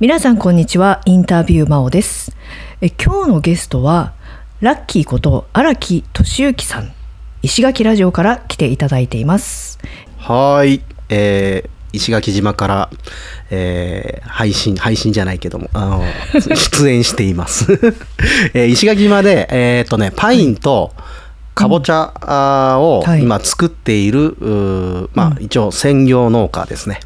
皆さんこんにちは。インタビュー真央です。え今日のゲストはラッキーこと荒木俊之さん。石垣ラジオから来ていただいています。はい、えー石垣島から、えー配信配信じゃないけどもあの 出演しています、えー石垣島でえーっとねパインとかぼちゃをはい。今作っている、うーまあ一応専業農家ですね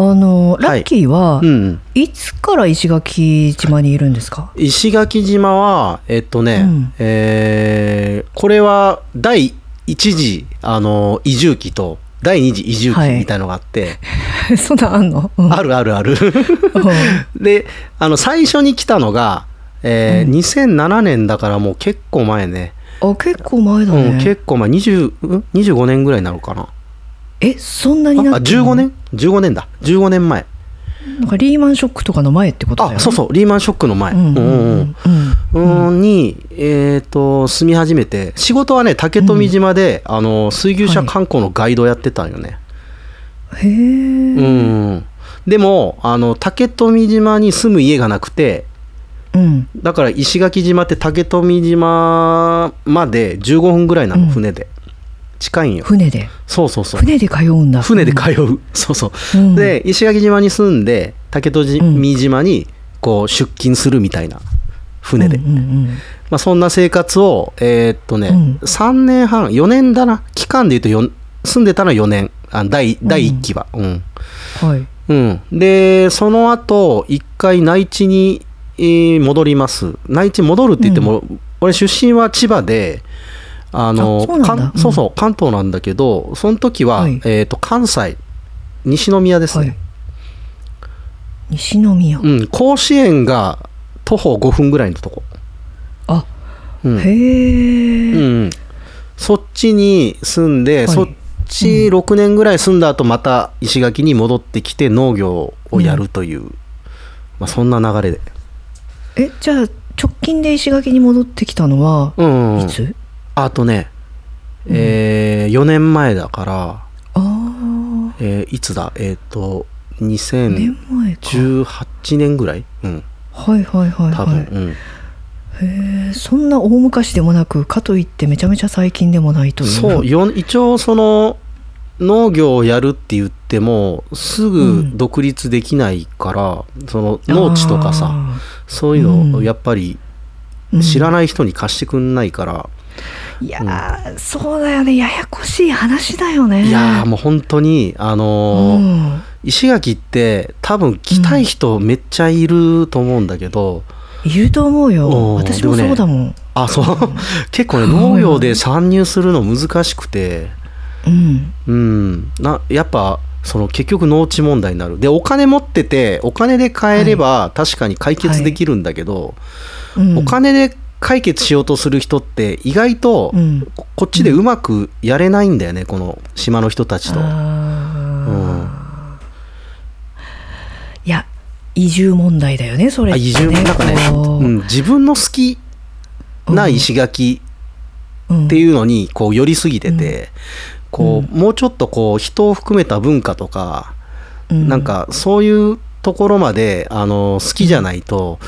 あのラはい。ッキーは、うんいつから石垣島にいるんですか？石垣島はえっとね、うん。えーこれは第一次あの移住期と第二次移住期はい。みたいのがあって、そんなんあんの、うん。あるあるある。うん。であの最初に来たのが、えー2007年だからもう結構前ね、あ結構前だね、うん、結構前。20ん？25年ぐらいになるかなえそんなになあってんの？15年？15年だ。15年前。なんかリーマンショックとかの前ってことだよね？あそうそう。リーマンショックの前。うんうんうんうん。うんうんに、えー、と住み始めて仕事はね竹富島で、あの水牛車観光のガイドをやってたんよね、へえ、うんでもあの竹富島に住む家がなくてうん、だから石垣島って竹富島まで15分ぐらいなのうん。船で、近いんよ。船で？そうそうそう。船で通うんだ。船で通う、そうそう、うん。で石垣島に住んで竹富島にこう出勤するみたいな船で、うんうんうん。まあ、そんな生活をえーっとね、うん。3年半4年だな。期間で言うとよ住んでたのは4年。あ第第1期は。うん、はい。うん。でその後一回内地に、えー戻ります。内地戻るって言っても、俺出身は千葉であのあそうそうそう関東なんだけどその時は、はい。えと関西西宮ですね、はい。西宮、うん、甲子園が徒歩5分ぐらいのとこ、あうん。へえ、うん、そっちに住んで、い。そっち6年ぐらい住んだ後また石垣に戻ってきて農業をやるという、まあ、そんな流れで、えじゃあ直近で石垣に戻ってきたのは、うんうん。いつ？あとね、え4年前だから、ああえーいつだ？えっ、と年前か2018年ぐらい、うん、はいはいはい多分、はいうん、へえそんな大昔でもなくかといってめちゃめちゃ最近でもないという。そうよ一応その農業をやるって言ってもすぐ独立できないから、その農地とかさあそういうのをうん。やっぱりー知らない人に貸してくんないから、いやー、そうだよね。ややこしい話だよね。いやーもう本当にあのーうん。石垣って多分来たい人めっちゃいると思うんだけど、いると思うよ。うん。私もそうだもん、あそう。結構ね農業で参入するの難しくて。うん。うん。なやっぱその結局農地問題になる。でお金持っててお金で買えれば確かに解決できるんだけど、うん。お金で解決しようとする人って意外とうん。ここっちでうまくやれないんだよね、この島の人たちと。あー。いや移住問題だよねそれね、あ移住なんかね、こう。うん、自分の好きな石垣うん。っていうのにこう寄りすぎてて、こうもうちょっとこう人を含めた文化とか、うん。なんかそういうところまであの好きじゃないと、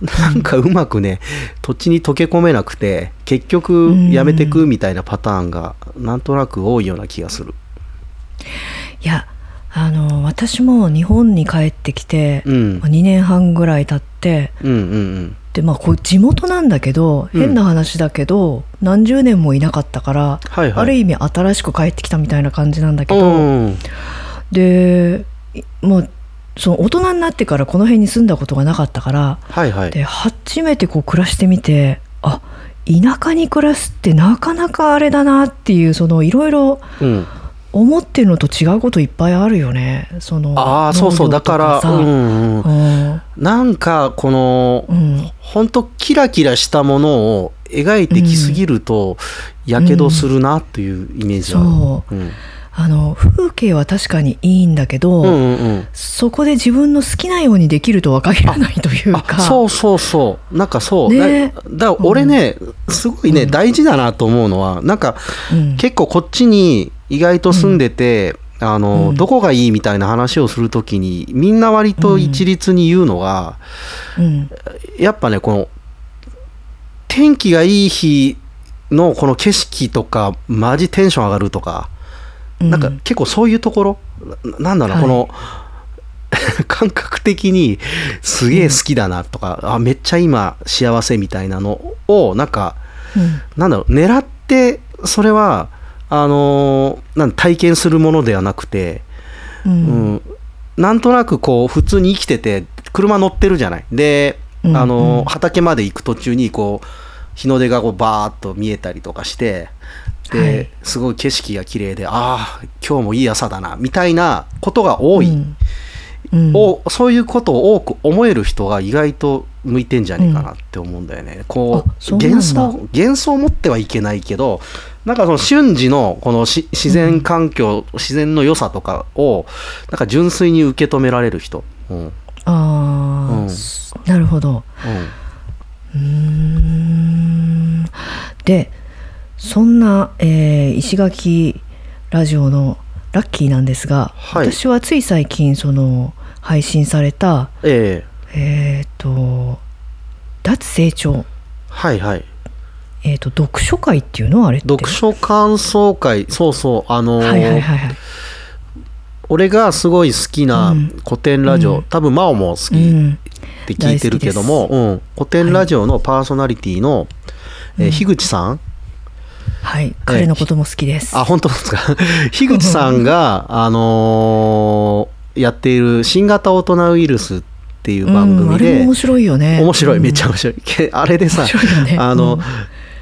なんかうまくね土地に溶け込めなくて結局やめてくみたいなパターンがなんとなく多いような気がする。いやあの私も日本に帰ってきて、うん。まあ2年半ぐらい経ってうんうんでまあこう地元なんだけどうん。変な話だけど、何十年もいなかったから、はいはい。ある意味新しく帰ってきたみたいな感じなんだけうど、ん。でいもうその大人になってからこの辺に住んだことがなかったからはいはい。で初めてこう暮らしてみてあ田舎に暮らすってなかなかあれだなっていうそのいろいろうん、思ってるのと違うこといっぱいあるよね。そのああそうそう。だからさうんうん、うん。なんかこのうん。本当キラキラしたものを描いてきすぎるとやけどするなっていうイメージはある。そう。うんあの風景は確かにいいんだけど、うんうんうん。そこで自分の好きなようにできるとは限らないというか。あそうそうそう。なんかそう、ね。だだから俺ね、すごいね、大事だなと思うのはなんかうん。結構こっちに意外と住んでて、あの、うん。どこがいいみたいな話をするときにみんな割と一律に言うのが、うん。やっぱねこの天気がいい日のこの景色とかマジテンション上がるとか、なんか結構そういうところ？ななんだろう、はい。この 感覚的にすげえ好きだなとか、あめっちゃ今幸せみたいなのをなんかうん。なんだろう狙ってそれはあのーなん体験するものではなくて、ううんん、なんとなくこう普通に生きてて車乗ってるじゃない。で、うんあのーうん。畑まで行く途中にこう日の出がこうバーッと見えたりとかしてすごい景色が綺麗でああ今日もいい朝だなみたいなことが多い、うん。うん。をそういうことを多く思える人が意外と向いてんじゃねえかなって思うんだよね。うん。だ。幻想幻想を持ってはいけないけどなんかその瞬時のこのし自然環境、自然の良さとかをなんか純粋に受け止められる人。うん。うんあうん。あ、なるほど。うーん。でそんな、えー石垣ラジオのラッキーなんですが、はい。私はつい最近その配信されたええ。えっ、と脱成長。はいはい。えっ、と読書会っていうの？あれって。読書感想会。そうそうあのーはいはいはいはい。俺がすごい好きなうん。古典ラジオ、うん。多分真央も好きうん。って聞いてるけども、うん、古典ラジオのパーソナリティの、えーうん。樋口さん、はい。彼のことも好きです、あ本当ですか？樋口さんが、あのーやっている新型オトナウイルスっていう番組で、れも面白いよね。面白い、うん。めっちゃ面白い。けあれでさね。あの、うん。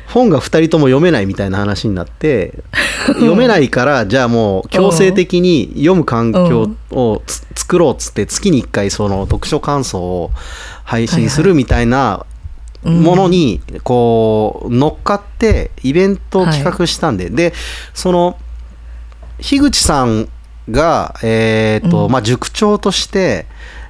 本が2人とも読めないみたいな話になって読めないからじゃあもう強制的に読む環境をつ作ろうっつって月に1回その読書感想を配信するみたいなうんものにこう乗っかってイベントを企画したんで、でその樋口さんが、えーとうん。まあ、塾長として、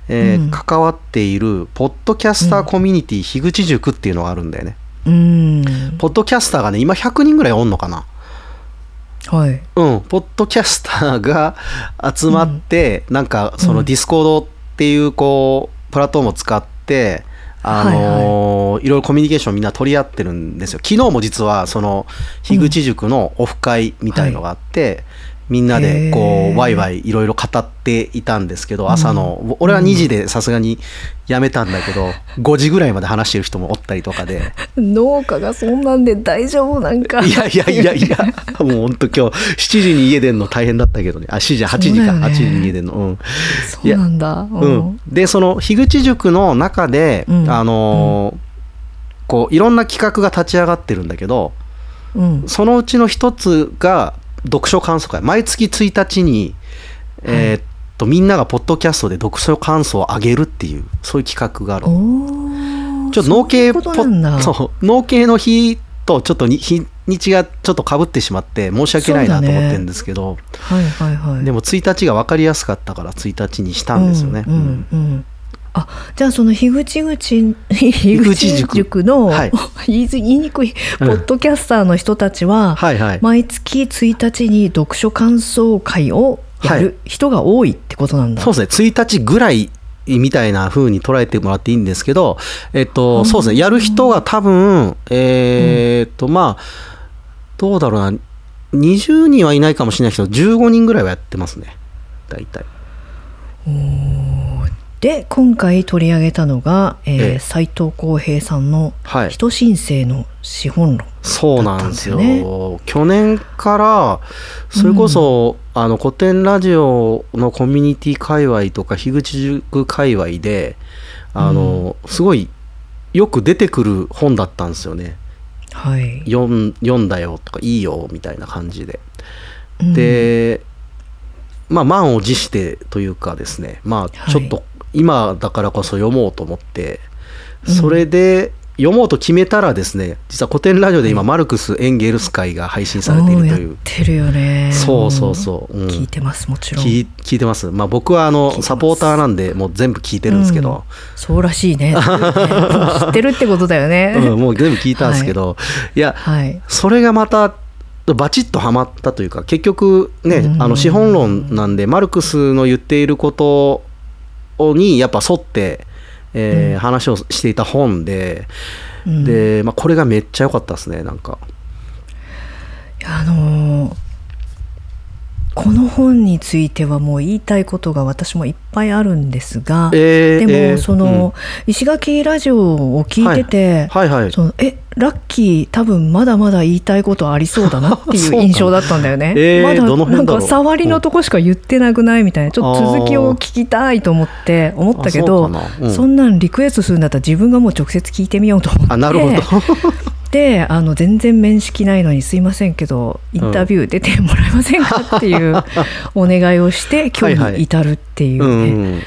えーうん。関わっているポッドキャスターコミュニティ樋口塾っていうのがあるんだよね。うん。ポッドキャスターがね今100人ぐらいおんのかな。はい。うん、ポッドキャスターが 集まって、なんかそのディスコードっていうこうプラットフォームを使って、あのーいろいろコミュニケーションみんな取り合ってるんですよ。昨日も実はその樋口塾のオフ会みたいのがあって、みんなでこうワイワイいろいろ語っていたんですけど朝の、俺は2時でさすがにやめたんだけど 5時ぐらいまで話してる人もおったりとかで。農家がそんなんで大丈夫なんかいやいやいやいや、もう本当今日7時に家出んの大変だったけどね。あ、7時、8時か、そうだよね8時に家出んの。うん。そうなんだううんん。で、その、樋口塾の中で、うんあのーこう、いろんな企画が立ち上がってるんだけど、うんそのうちの一つが、読書感想会。毎月1日に、えーっと、みんながポッドキャストで読書感想を上げるっていう、そういう企画があるちょっと農系そうの日とちょっとに日にちがちょっとかぶってしまって申し訳ないなと思ってるんですけど、はいはいはい。でも1日が分かりやすかったから1日にしたんですよね。うんうんうんあじゃあその樋口口樋口口塾塾の、はい。言いづ言いにくいポッドキャスターの人たちは、はいはい。毎月1日に読書感想会をやはい。る人が多いってことなんだ。そうですね。1日ぐらいみたいな風に捉えてもらっていいんですけど、えっと、そうですね。やる人が多分えーっとまあどうだろうな。20人はいないかもしれないけど15人ぐらいはやってますね。大体。で今回取り上げたのが、えーええ。斉藤浩平さんのはい「人申請の資本論」そうなんですよ。去年からそれこそ、あの古典ラジオのコミュニティ界隈とか樋口塾界隈であの、すごいよく出てくる本だったんですよね。はい、読ん読んだよとかいいよみたいな感じで、うん。でまあ満を持してというかですね。まあはい。ちょっと今だからこそ読もうと思って、うん。それで読もうと決めたらですね実は古典ラジオで今、マルクス・エンゲルス会が配信されているという。てるよね。そうそうそう、うん。聞いてますもちろん。聞い聞いてます。まあ僕はあのサポーターなんでもう全部聞いてるんですけど、そうらしいね。もう知ってるってことだよね、うんもう全部聞いたんですけど、い、やはい。それがまたバチッとはまったというか結局ね、うん。あの資本論なんでマルクスの言っていることにやっぱ沿って、えーうん。話をしていた本で、うん。で、まあ、これがめっちゃ良かったですねなんか。いやあのーこの本についてはもう言いたいことが私もいっぱいあるんですが、えーでも、えーその、石垣ラジオを聞いてて、はいはい。そのえラッキー多分まだまだ言いたいことありそうだなっていう 印象だったんだよね。えーまだなんか触りのとこしか言ってなくないみたいな。ちょっと続きを聞きたいと思って思ったけどあそうん。そんなんリクエストするんだったら自分がもう直接聞いてみようと思って。あなるほど。であの全然面識ないのにすいませんけどインタビュー出てもらえませんかっていう お願いをして今日に至るっていううねん。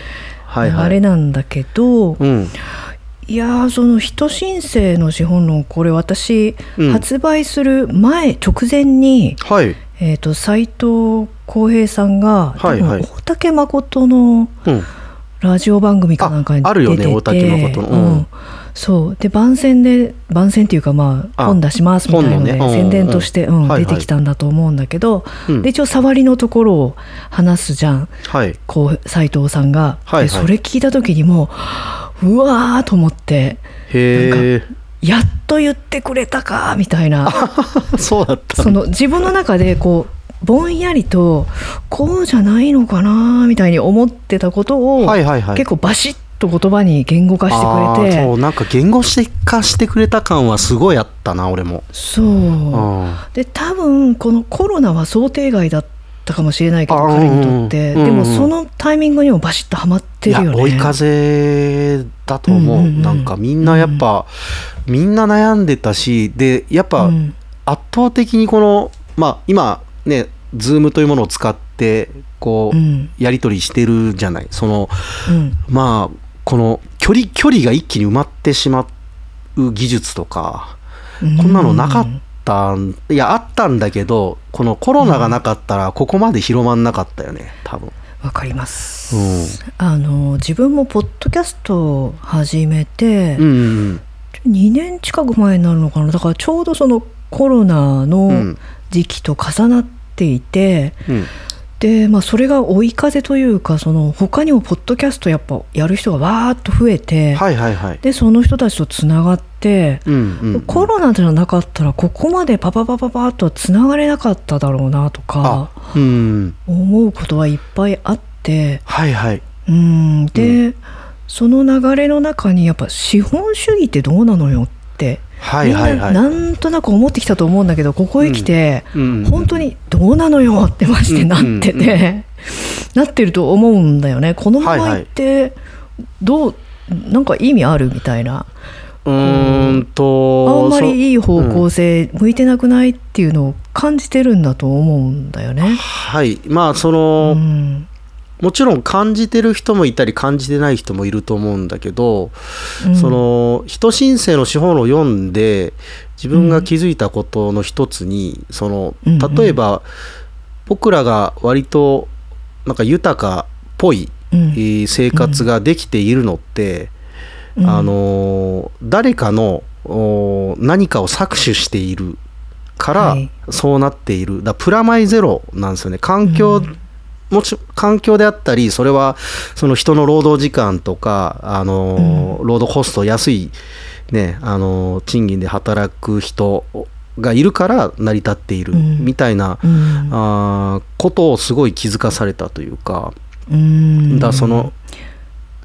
はいはい。あれなんだけどうんいやーその人申請の資本論これ私、うん。発売する前直前に、はい。えー、と斉藤浩平さんが、はいはい。大竹誠のうん。ラジオ番組かなんかにああるよね出てて大竹誠の。ううんんそう。で番宣で番宣っていうかまああ本出しますみたいので、ね。うん宣伝として、うん出てきたんだと思うんだけど、うん。で一応触りのところを話すじゃん。はい。こう斉藤さんが、はいはい。でそれ聞いた時にもううわーと思ってへやっと言ってくれたかみたいな。えそうだった。その自分の中でこうぼんやりとこうじゃないのかなみたいに思ってたことを、はいはいはい。結構バシッと言葉に言語化してくれて。そうなんか言語化してくれた感はすごいあったな俺も。そう。うん。で多分このコロナは想定外だったかもしれないけどあ彼にとって、うんうんでもそのタイミングにもバシッとはまっているよね。や追い風だと思う,、うんうんうん。なんかみんなやっぱ、みんな悩んでたしでやっぱうん。圧倒的にこのまあ今ねズームというものを使ってこう、うん。やり取りしてるじゃない。そのうん。まあこの距離距離が一気に埋まってしまう技術とかこんなのなかったんいやあったんだけどこのコロナがなかったらここまで広まんなかったよね多分。わかります、うん。あの自分もポッドキャストを始めて、うんうん2年近く前になるのかな。だからちょうどそのコロナうん。の時期と重なっていて、うんで、まあ、それが追い風というかその他にもポッドキャストやっぱやる人がわーっと増えて、はいはいはい。でその人たちとつながって、うんうんうん。コロナじゃなかったらここまでパパパパパッとはつながれなかっただろうなとかあうん。思うことはいっぱいあってはいはい。うん。で、その流れの中にやっぱ資本主義ってどうなのよって、みんななんとなく思ってきたと思うんだけどここへ来て、うん。本当にどうなのよってマジでなってて、なってると思うんだよね。このままいってどう、なんか意味あるみたいな。うーんとあんまそりいい方向性向いてなくないっていうのを感じてるんだと思うんだよね。はい。まあその、うんもちろん感じてる人もいたり感じてない人もいると思うんだけど、うん。その人申請の資本を読んで自分が気づいたことの一つに、そのうんうん例えば僕らが割となんか豊かっぽい、うん。えー生活ができているのって、うん。あの誰かのお何かを搾取しているからはい。そうなっている。だプラマイゼロなんですよね。環境、うんもち環境であったりそれはその人の労働時間とかあの、労働コスト安い、ね、あの賃金で働く人がいるから成り立っているうん。みたいな、うん。あーことをすごい気づかされたというか。うん。だその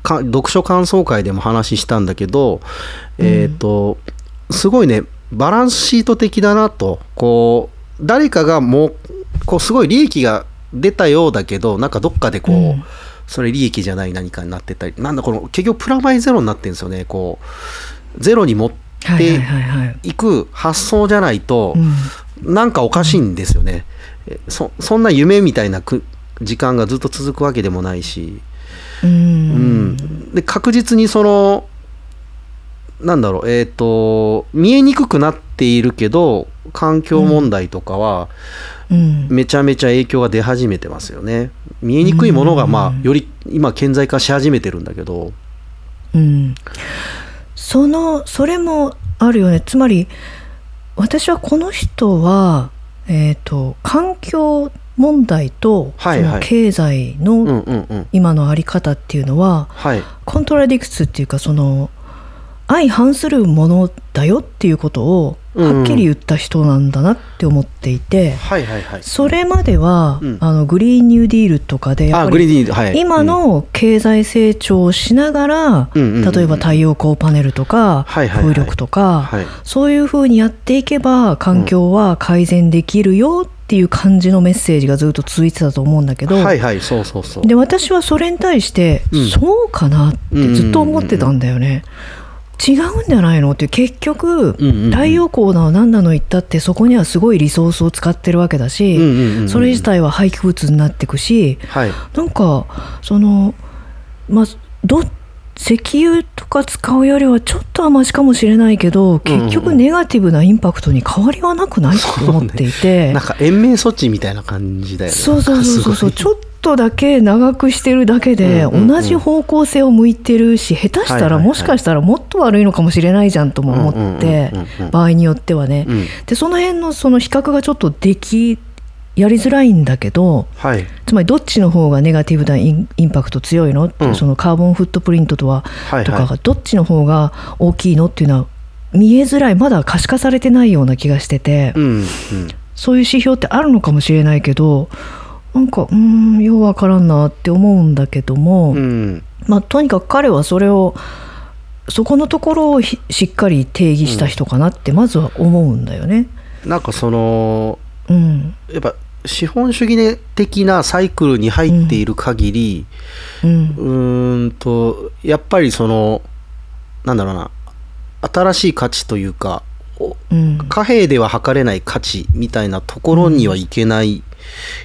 か読書感想会でも話したんだけど、えっ、とすごいねバランスシート的だなと。こう誰かがもうこうすごい利益が出たようだけどなんかどっかでこう、うん。それ利益じゃない何かになってたりなんだこの結局プラマイゼロになってるんですよねこう。ゼロに持ってはいく発想じゃないと、うん。なんかおかしいんですよね。えそそんな夢みたいなく時間がずっと続くわけでもないし。ううん。ん、で確実にそのなんだろうえっ、と見えにくくなっているけど環境問題とかはうんめちゃめちゃ影響が出始めてますよね。見えにくいものがまうん。あより今顕在化し始めてるんだけど。うん。そのそれもあるよね。つまり私はこの人はえー、と環境問題とそはいはい。の経済の今のあり方っていうのは、はい。コントラディクツっていうかその相反するものだよっていうことをはっきり言った人なんだなって思っていて、それまでは、うん。あのグリーンニューディールとかで今の経済成長をしながら、うんうんうん。うん例えば太陽光パネルとか、風力とか、はい。そういうふうにやっていけば環境は改善できるよっていう感じのメッセージがずっと続いてたと思うんだけど、私はそれに対して、うん。そうかなってずっと思ってたんだよね。違うんじゃないの？って結局、太陽光なの何なの言ったってそこにはすごいリソースを使ってるわけだし、それ自体は廃棄物になっていくしはい。なんかそのまあど石油とか使うよりはちょっとはマシかもしれないけど結局ネガティブなインパクトに変わりはなくないって思っていて、なんか延命措置みたいな感じだよね。そうそうそうそうちょっとだけ長くしてるだけで同じ方向性を向いてるし下手したらもしかしたらもっと悪いのかもしれないじゃんとも思って場合によってはね。でその辺のその比較がちょっとできやりづらいんだけどはい。つまりどっちの方がネガティブなインインパクト強いのってうん。そのカーボンフットプリントとははいはい。とかがどっちの方が大きいのっていうのは見えづらい。まだ可視化されてないような気がしてて。うんうん。そういう指標ってあるのかもしれないけどなんかうーんようわからんなって思うんだけども、うん。まあ、とにかく彼はそれをそこのところをひしっかり定義した人かなってまずは思うんだよね。なんかそのうん。やっぱ資本主義的なサイクルに入っている限り、うん。うーんとやっぱりそのなんだろうな新しい価値というかおうん。貨幣では測れない価値みたいなところにはいけない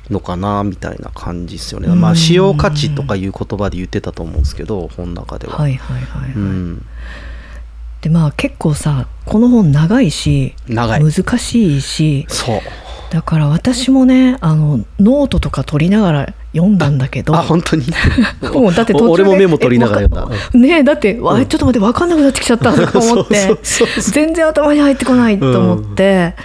のかなみたいな感じですよね、うん。まあ使用価値とかいう言葉で言ってたと思うんですけど本の中では、はいはいはいはい。うん、でまあ結構さこの本長いし長い。難しいしそう。だから私もねあのノートとか取りながら読んだんだけど。あ本当に？もうだって俺もメモ取りながら読んだ。ねえだって、わちょっと待って分かんなくなってきちゃったとか思って。全然頭に入ってこないと思って、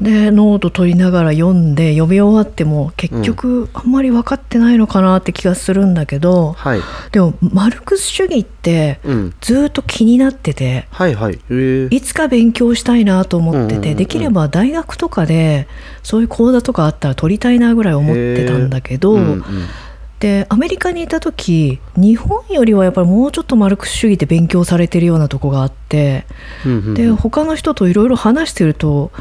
でノート取りながら読んで読み終わっても結局あんまり分かってないのかなって気がするんだけど、はい、でもマルクス主義ってうん、ずっと気になってて。はいはい。いつか勉強したいなと思ってて、うんうんうんうん。できれば大学とかでそういう講座とかあったら取りたいなぐらい思ってたんだけど、うんうんでアメリカにいた時日本よりはやっぱりもうちょっとマルクス主義って勉強されてるようなとこがあってうんうんうん。で他の人といろいろ話してると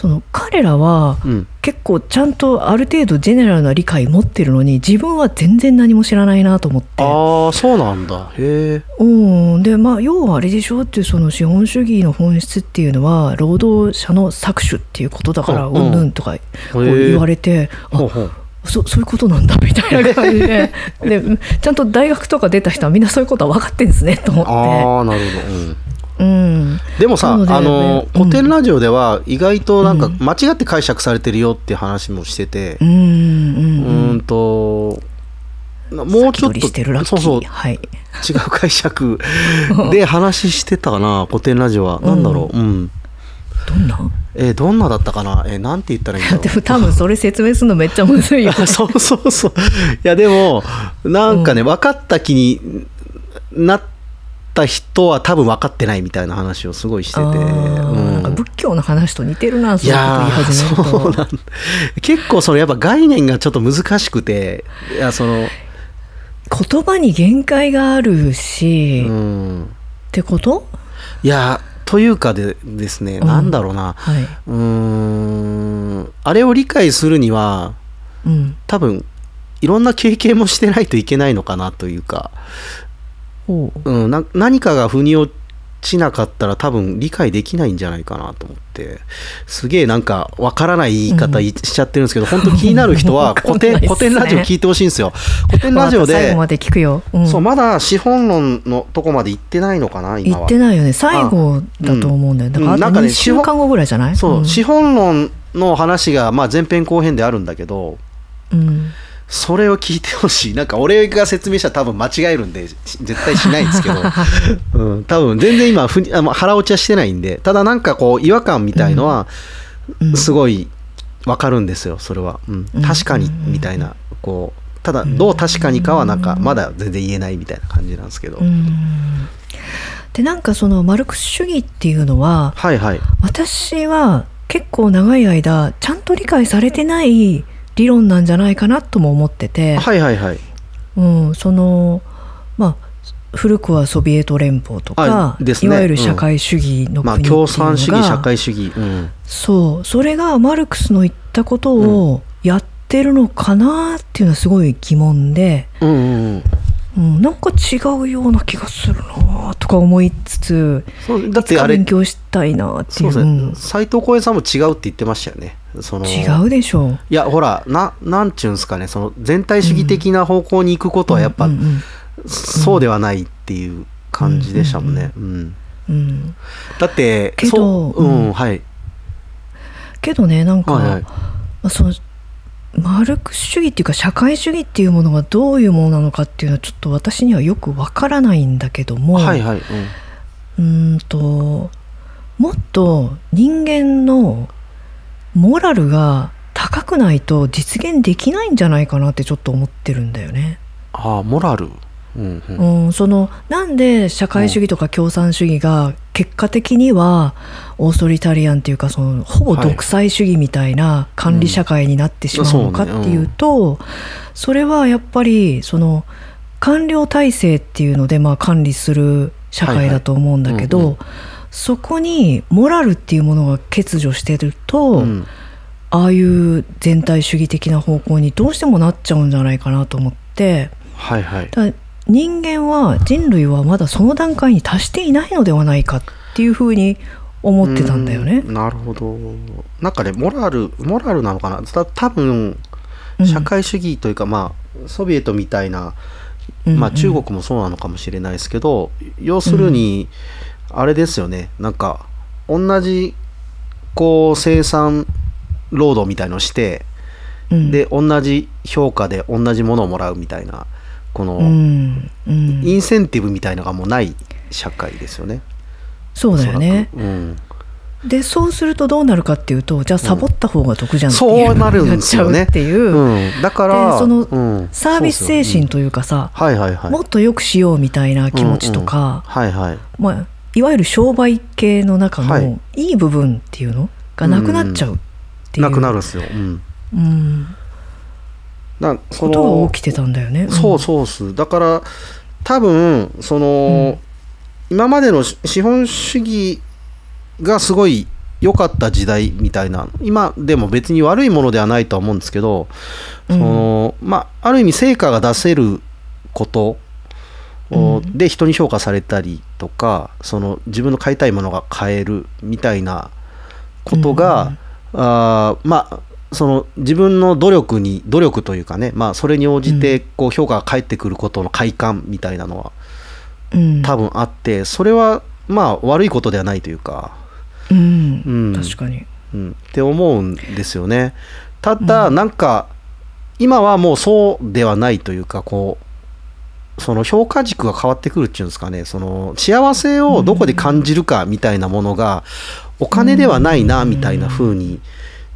その彼らはうん。結構ちゃんとある程度ジェネラルな理解持ってるのに自分は全然何も知らないなと思って。ああそうなんだ。へえうん、でまあ要はあれでしょ？ってその資本主義の本質っていうのは労働者の搾取っていうことだからうん。うんぬんとかこう言われて、あそそういうことなんだみたいな感じで。でちゃんと大学とか出た人はみんなそういうことは分かってんですねと思っああなるほど、うん。て、うん、でもさ、なのであのうん。古典ラジオでは意外となんかうん。間違って解釈されてるよって話もしててうんともうちょっとそうそう。はい。違う解釈 で話してたかな古典ラジオは。なんだろう。うん。どんな？えーどんなだったかな？えーなんて言ったらいいんだろう。でも多分それ説明するのめっちゃむずいよ。あ そうそうそう。いやでもなんかね、分かった気になった人は多分分かってないみたいな話をすごいしてて、うん。仏教の話と似てるないそういうこと言い始めると。そうなん結構そのやっぱ概念がちょっと難しくて。いやその言葉に限界があるし、うっんてこと？いやというかでですね、うん。なんだろうな。はい。うーん。あれを理解するにはうん。多分いろんな経験もしてないといけないのかなというか。ほう。うん、な何かが腑に落ちなかったら多分理解できないんじゃないかなと思って。すげえなんかわからない言い方いしちゃってるんですけど、本当気になる人は 古典ね。古典ラジオ聞いてほしいんですよ。古典ラジオで最後まで聞くよ、うん。そうまだ資本論のとこまで行ってないのかな今は。言ってないよね。最後だと思うんだよだからあとうん。なんかね2週間後ぐらいじゃない？そう、ん。資本論の話がまあ前編後編であるんだけどうんそれを聞いてほしい。なんか俺が説明したら多分間違えるんでし絶対しないんですけど、うん、多分全然今ふにあの腹落ちはしてないんで。ただなんかこう違和感みたいのはうん。すごいわかるんですよそれは、うん。うん。確かにみたいな。こうただどう確かにかはなんかまだ全然言えないみたいな感じなんですけど、うん。でなんかそのマルクス主義っていうのははいはい。私は結構長い間ちゃんと理解されてない理論なんじゃないかなとも思ってて、はいはいはい。うん、そのまあ古くはソビエト連邦とか、ね。いわゆる社会主義のまあ国共産主義社会主義、うん、そう。それがマルクスの言ったことをやってるのかなっていうのはすごい疑問で、うんうんうん、なんか違うような気がするなとか思いつつそうだってあれ勉強したいなっていう。そうですうん。ね斎藤浩平さんも違うって言ってましたよねその違うでしょう。いやほらななんちゅうんですかねその全体主義的な方向に行くことはやっぱ、うんうんそうではないっていう感じでしたもんね、うんうんだってけどそううん、うんはい。けどねなんか、はいはい。まあ、そのマルクス主義っていうか社会主義っていうものがどういうものなのかっていうのはちょっと私にはよくわからないんだけども、はいはい、うん。うーんともっと人間のモラルが高くないと実現できないんじゃないかなってちょっと思ってるんだよね。ああモラル。うんうん。うん、そのなんで社会主義とか共産主義が結果的にはオーソリタリアンっていうかそのほぼ独裁主義みたいな管理社会になってしまうのかっていうと、それはやっぱりその官僚体制っていうのでまあ管理する社会だと思うんだけど、はいはい。うんそこにモラルっていうものが欠如してると、うん。ああいう全体主義的な方向にどうしてもなっちゃうんじゃないかなと思って。はいはい。だ人間は人類はまだその段階に達していないのではないかっていうふうに思ってたんだよね。う。ん。なるほど。なんかねモラルモラルなのかな？た多分うん。社会主義というか、まあソビエトみたいな、まあ、中国もそうなのかもしれないですけど、要するにあれですよね。なんか同じこう生産労働みたいのをして、うん。で同じ評価で同じものをもらうみたいなこの、うん。うん。インセンティブみたいのがもうない社会ですよね。そうだよね。でそうするとどうなるかっていうとじゃあサボった方が得じゃんってそういうなるんですよね。なっていう、うん、だからでそのうん。サービス精神というかさ、はいはいはい。もっと良くしようみたいな気持ちとか、はいはい。まあ、いわゆる商売系の中はい。のいい部分っていうの？がなくなっちゃうっていう、なくなるんですよ、うん、うん、だそことのが起きてたんだよね。ん。そうそうっす。だから多分その、今までの資資本主義がすごい良かった時代みたいな今でも別に悪いものではないとは思うんですけど、そのまあある意味成果が出せることで人に評価されたりとかその自分の買いたいものが買えるみたいなことが、あーまあその自分の努力に努力というかね、まあ、それに応じてこう評価が返ってくることの快感みたいなのはうん。多分あってそれはまあ悪いことではないというか、うん。うん。確かに。うん、って思うんですよね。ただなんか今はもうそうではないというかこうその評価軸が変わってくるっていうんですかね。その幸せをどこで感じるかみたいなものがお金ではないなみたいな風に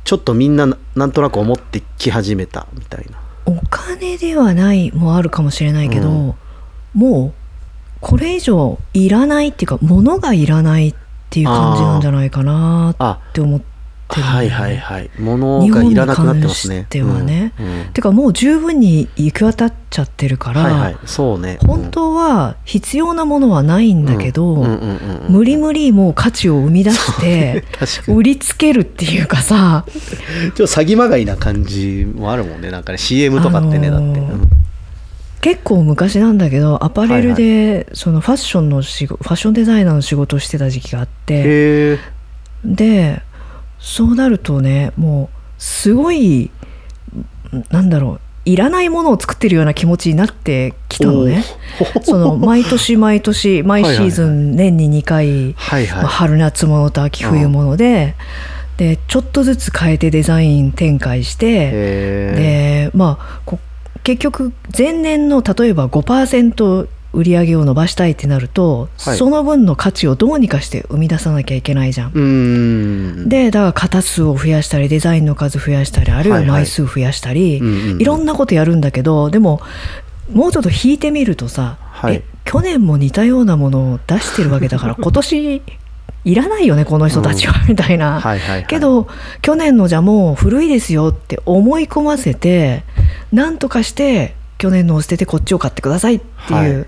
ちょっとみんななんとなく思ってき始めたみたいな。お金ではないもあるかもしれないけど、うん。もうこれ以上いらないっていうか物がいらないっていう感じなんじゃないかなあって思ってるんだ。よねはいはいはい。物がいらなくなってますね。日本に関してはね。うんうん。てかもう十分に行き渡っちゃってるから、はいはい。そうね。本当は必要なものはないんだけど、無理無理もう価値を生み出して売りつけるっていうかさ。ちょっと詐欺まがいな感じもあるもんね。なんかね CM とかってね、あのーだって、うん。結構昔なんだけどアパレルでそのファッションの仕事ファッションデザイナーの仕事をしてた時期があって。でそうなるとねもうすごいなんだろういらないものを作ってるような気持ちになってきたのね。その毎年毎年 毎シーズン年に2回、はいはい、まあ春夏物と秋冬物で、でちょっとずつ変えてデザイン展開して、へでまあこ結局前年の例えば5%売り上げを伸ばしたいってなると、はい。その分の価値をどうにかして生み出さなきゃいけないじゃん。でだから型数を増やしたりデザインの数増やしたりあるいは枚数増やしたり、いろんなことやるんだけどでももうちょっと引いてみるとさ、はい。え去年も似たようなものを出してるわけだから 今年いらないよねこの人たちは、みたいな、けど去年のじゃもう古いですよって思い込ませてなんとかして去年のを捨ててこっちを買ってくださいっていう、はい。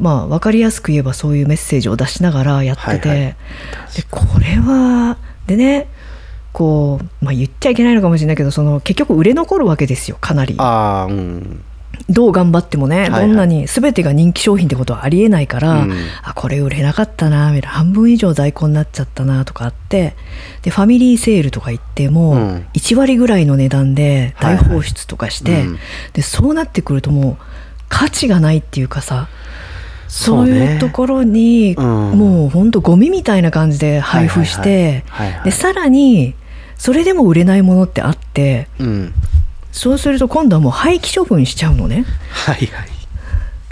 まあ分かりやすく言えばそういうメッセージを出しながらやってて、はいはい。でこれはでねこう、まあ、言っちゃいけないのかもしれないけどその結局売れ残るわけですよかなり。ああうんどう頑張ってもね、どんなに全てが人気商品ってことはありえないから、うん。あこれ売れなかったなみたいな半分以上在庫になっちゃったなとかあってでファミリーセールとか行っても、うん。1割ぐらいの値段で大放出とかして、はいはいうん。でそうなってくるともう価値がないっていうかさそういうところに、うん。もうほんとゴミみたいな感じで配布して、はいはいはいはいはい。でさらにそれでも売れないものってあってうんそうすると今度はもう廃棄処分しちゃうのね。はいはい。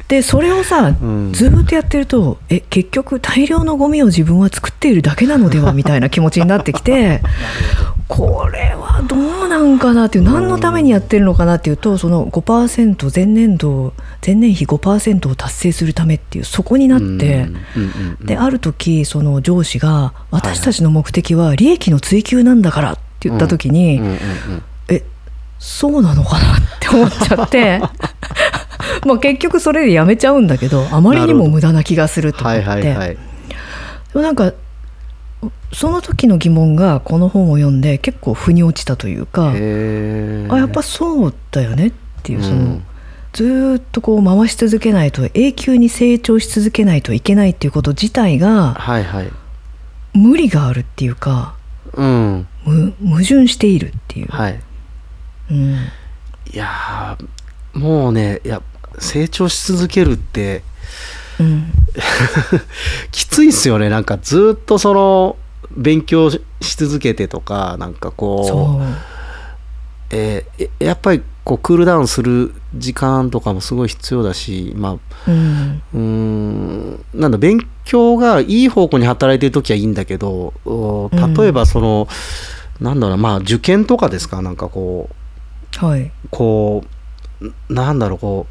でそれをさ、ん。ずーっとやってるとえ結局大量のゴミを自分は作っているだけなのでは？みたいな気持ちになってきてこれはどうなんかなっていう何のためにやってるのかなっていうとその5%前年度前年比5%を達成するためっていうそこになって。である時その上司が「私たちの目的は利益の追求なんだから」って言った時に、うんうんうんえそうなのかなって思っちゃって。まあ結局それでやめちゃうんだけどあまりにも無駄な気がすると思って、はいはいはい。でもなんかその時の疑問がこの本を読んで結構腑に落ちたというかあやっぱそうだよねっていうその、うん。ずーっとこう回し続けないと永久に成長し続けないといけないっていうこと自体がはいはい。無理があるっていうかうん。む矛盾しているっていう、はいうん、いやーもうねいや成長し続けるってうん。きついっすよね。なんかずっとその勉強し続けてとかなんかこうえーえやっぱりこうクールダウンする時間とかもすごい必要だしまあうん。うーんなんだ勉強がいい方向に働いてる時はいいんだけど例えばその、なんだろうなまあ受験とかですか？なんかこうはい。こうなんだろうこ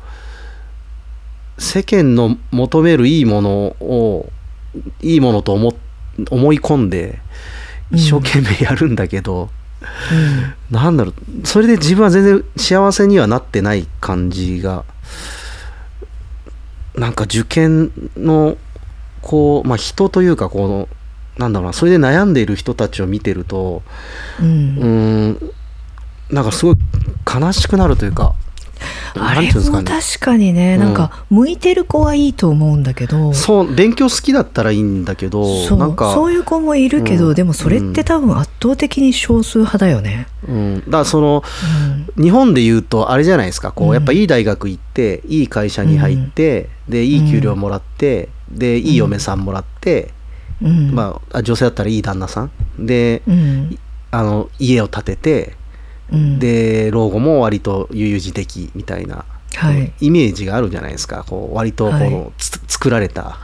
う世間の求めるいいものをいいものと思思い込んで一生懸命やるんだけど、なんだろうそれで自分は全然幸せにはなってない感じがなんか受験のこう、まあ、人というかこのなんだろうなそれで悩んでいる人たちを見てるとうん。うーんなんかすごい悲しくなるというかあれもね確かにね、なんか向いてる子はいいと思うんだけど。そう勉強好きだったらいいんだけどそうなんかそういう子もいるけど、うん。でもそれって多分圧倒的に少数派だよね。うん、だからそのうん。日本で言うとあれじゃないですか。こううん。やっぱいい大学行っていい会社に入って、でいい給料もらってでいい嫁さんもらって、うん。まああ女性だったらいい旦那さん。で、うん。あの家を建ててうん。で老後も割と悠々自適みたいな、はい。イメージがあるじゃないですか。こう割とこの、はい。つ作られた。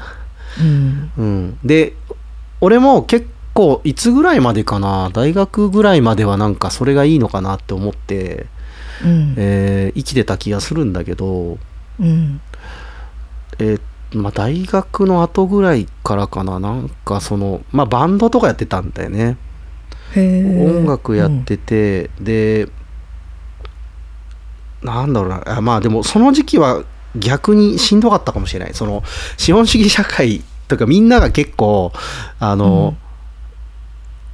うん。うん、で俺も結構いつぐらいまでかな大学ぐらいまではなんかそれがいいのかなって思って、うん。えー生きてた気がするんだけど、うん。えーまあ、大学の後ぐらいからかな。なんかその、まあ、バンドとかやってたんだよね音楽やってて、でなんだろうな。あまあでもその時期は逆にしんどかったかもしれない。その資本主義社会とかみんなが結構あの、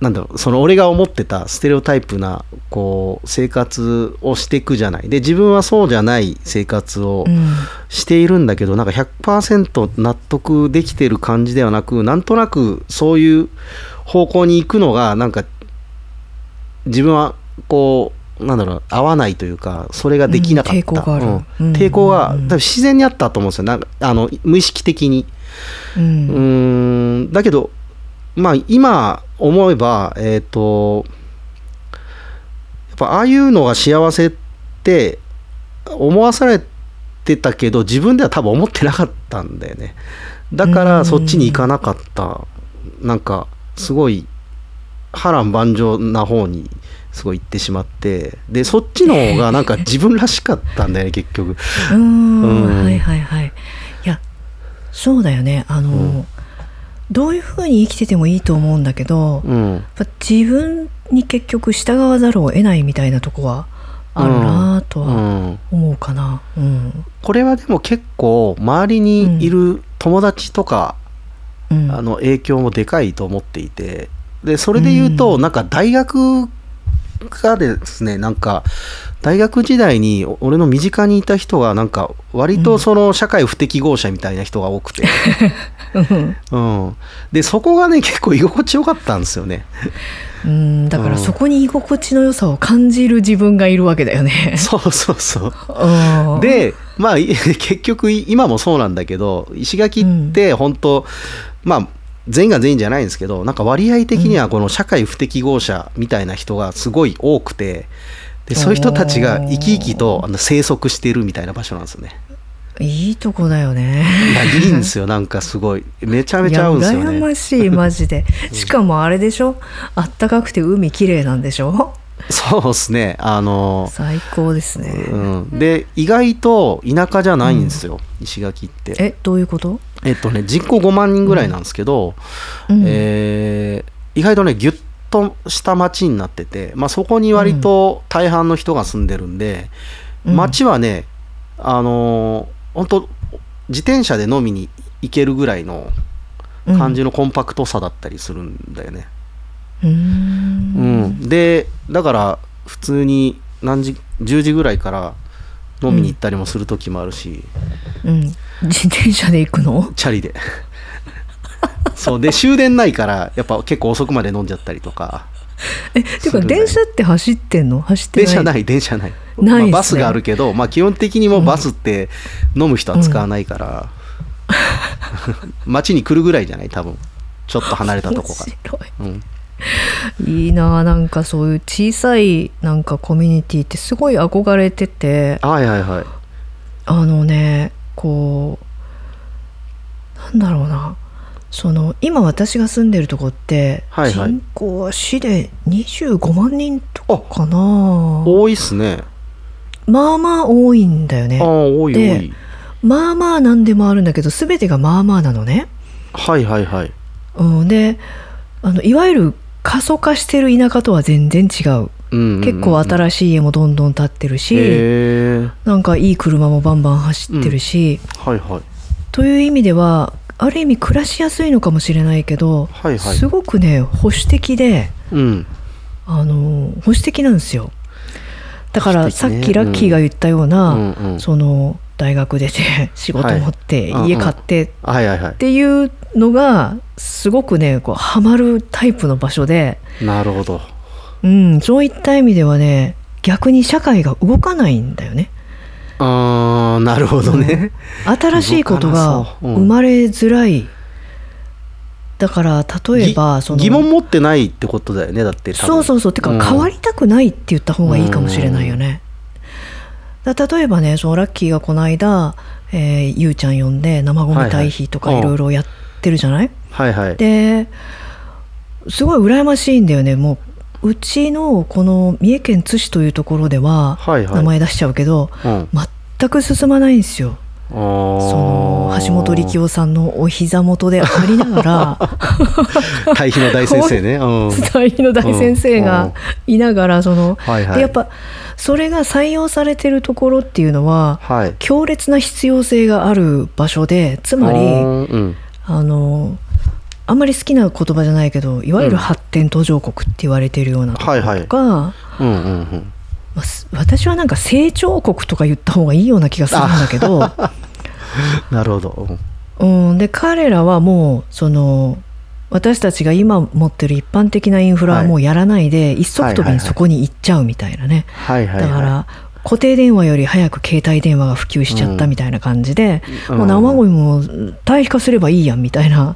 なんだろう。その俺が思ってたステレオタイプなこう生活をしていくじゃない。で自分はそうじゃない生活をうん。しているんだけどなんか100%納得できてる感じではなくなんとなくそういう方向に行くのがなんか自分はこうなんだろう合わないというかそれができなかった、うん抵抗がある。うん。うん。抵抗がうんうん多分自然にあったと思うんですよ。なんかあの無意識的に。ううん。ーん。だけどまあ今思えばえっ、とやっぱああいうのが幸せって思わされってたけど自分では多分思ってなかったんだよね。だからそっちに行かなかった。なんかすごい波乱万丈な方にすごい行ってしまってでそっちの方がなんか自分らしかったんだよね 結局。うーんうん。はいはいはい。いやそうだよね。あの、うん。どういうふうに生きててもいいと思うんだけど、やっうんぱ自分に結局従わざるを得ないみたいなとこはあるなとうはん。思うかな。うん。これはでも結構周りにいる友達とか、うん。あの影響もでかいと思っていてでそれで言うと、うん。なんか大学がですねなんか大学時代に俺の身近にいた人がなんか割とその社会不適合者みたいな人が多くて、うん。うん、でそこがね結構居心地よかったんですよね。うん。だかうん。らそこに居心地の良さを感じる自分がいるわけだよね。そうそうそう。うん、でまあい 結局今もそうなんだけど石垣って本当、まあ全員が全員じゃないんですけどなんか割合的にはこの社会不適合者みたいな人がすごい多くてでそういう人たちが生き生きとあの生息しているみたいな場所なんですよね。いいとこだよね。いやいいんですよ なんかすごいめちゃめちゃ合うんですよいや羨ね。ましいマジで。しかもあれでしょ？あったかくて海きれいなんでしょ？そうですね。あの、最高ですね。うん、で意外と田舎じゃないんですよ、石垣って。えどういうこと、えっとね人口5万人ぐらいなんですけど、うん。えー意外とねギュッとした町になってて、まあ、そこに割と大半の人が住んでるんで、うん。町はねあのー本当自転車で飲みに行けるぐらいの感じのコンパクトさだったりするんだよね。うん。ん。でだから普通に何時10時ぐらいから飲みに行ったりもする時もあるし、うん。自転車で行くの？チャリで。そう。で終電ないからやっぱ結構遅くまで飲んじゃったりとかえていうか電車って走ってんの？走ってない？電車ない電車ない。ないねまあ、バスがあるけど、まあ、基本的にもうバスって飲む人は使わないから、街に来るぐらいじゃない？多分。ちょっと離れたとこか 面白い。ら、うん、いいなあなんかそういう小さいなんかコミュニティってすごい憧れてて。はいはいはい。あのねこうなんだろうな。その今私が住んでるとこって、はいはい。人口は市で25万人とかかな多いっすね。まあまあ多いんだよああね多い多でいまあまあなんでもあるんだけど全てがまあまあなのね、はいはいはい。うん、であのいわゆる過疎化してる田舎とは全然違う。うんうんうん結構新しい家もどんどん建ってるし、なんかいい車もバンバン走ってるし、はいはい。という意味ではある意味暮らしやすいのかもしれないけど、はいはい。すごくね保守的でうん。あの保守的なんですよ。だからさっきラッキーが言ったような、うんうん。その大学出て 仕事持って、はい。家買ってっていうのがすごくねこうハマるタイプの場所で、なるほど。うん、そういった意味ではね逆に社会が動かないんだよね。あーなるほどね、新しいことが生まれづらい、だから例えばぎその疑問持ってないってことだよねだってそうそうそう。てかん。変わりたくないって言った方がいいかもしれないよね。だ例えばねそのラッキーがこの間、えーゆうちゃん呼んで生ゴミ堆肥とかいろいろやってるじゃない、はいはい。ですごい羨ましいんだよね。もううちのこの三重県津市というところでは、はいはい。名前出しちゃうけどうん。全く進まないんですよ。その橋本力夫さんのお膝元でありながら 対比の大先生ね、うん、大の大先生がいながらその、はいはい。でやっぱそれが採用されてるところっていうのははい。強烈な必要性がある場所でつまりうん。あのあんまり好きな言葉じゃないけどいわゆる発展途上国って言われてるようなところとか、私はなんか成長国とか言った方がいいような気がするんだけど。なるほど、うん。うん、で彼らはもうその私たちが今持ってる一般的なインフラはもうやらないで、一足飛びにそこに行っちゃうみたいなね、はいはいはい。だから固定電話より早く携帯電話が普及しちゃったみたいな感じで、うん。もう生ゴミも堆肥化すればいいやんみたいな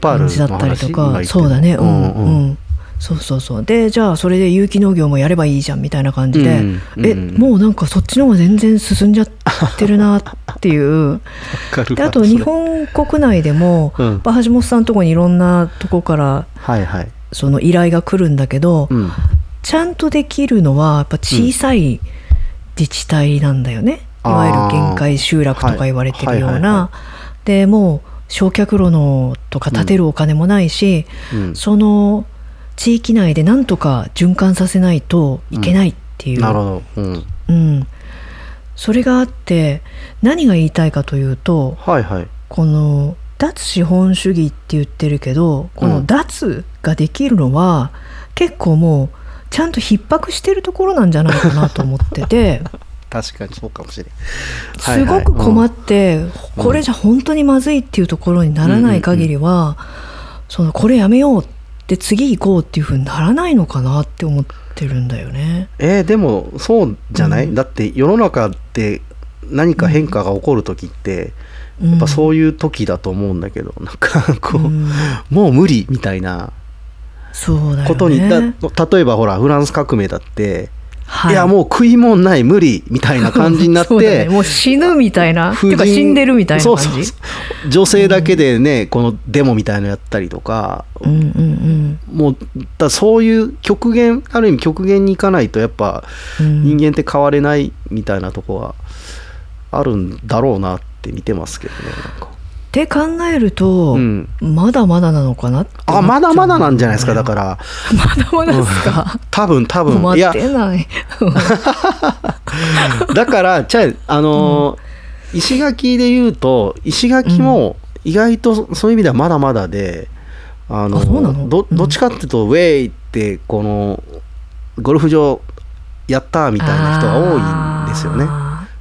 感じだったりとかそうだね。うん。うんうん、そうそうそう。でじゃあそれで有機農業もやればいいじゃんみたいな感じで、うんえうん。もうなんかそっちの方が全然進んじゃってるなっていう。であと日本国内でも、うん。橋本さんのとこにいろんなとこからはいはい。その依頼が来るんだけど、うん。ちゃんとできるのはやっぱ小さい自治体なんだよね、うんいわゆる限界集落とか言われてるようはいはいはいはなでもう焼却炉のとか建てるお金もないし、うん。その地域内でなんとか循環させないといけないっていう、なるほど。うん。うんそれがあって何が言いたいかというとはいはい。この脱資本主義って言ってるけどこの脱ができるのは結構もうちゃんと逼迫してるところなんじゃないかなと思ってて 確かにそうかもしれん。すごく困っってこれじゃ本当にまずいっていうところにならない限りはそのこれやめようって次行こうっていうふうにならないのかなって思ってるんだよね。えーでもそうじゃない、うん。だって世の中で何か変化が起こる時って、ややっぱそういう時だと思うんだけど、なんかこう、うん。もう無理みたいなことに、だ例えばほらフランス革命だって、、はい。やもう食い物ない無理みたいな感じになって、ね。もう死ぬみたいな。っていうか死んでるみたいな感じ。そうそうそう。女性だけでね、このデモみたいなのやったりとか、うんうんうん。もうだそういう極限ある意味極限に行かないとやっぱうん。人間って変われないみたいなとこはあるんだろうなって見てますけどねなんかって考えると、うん。まだまだなのかなあまだまだなんじゃないですかだから。まだまだですか、多分多分。い待っやてない。だからじゃああのー石垣で言うと石垣も意外とそういう意味ではまだまだで、あのうどどっちかっていうと、ウェイってこのゴルフ場やったみたいな人が多いんですよね。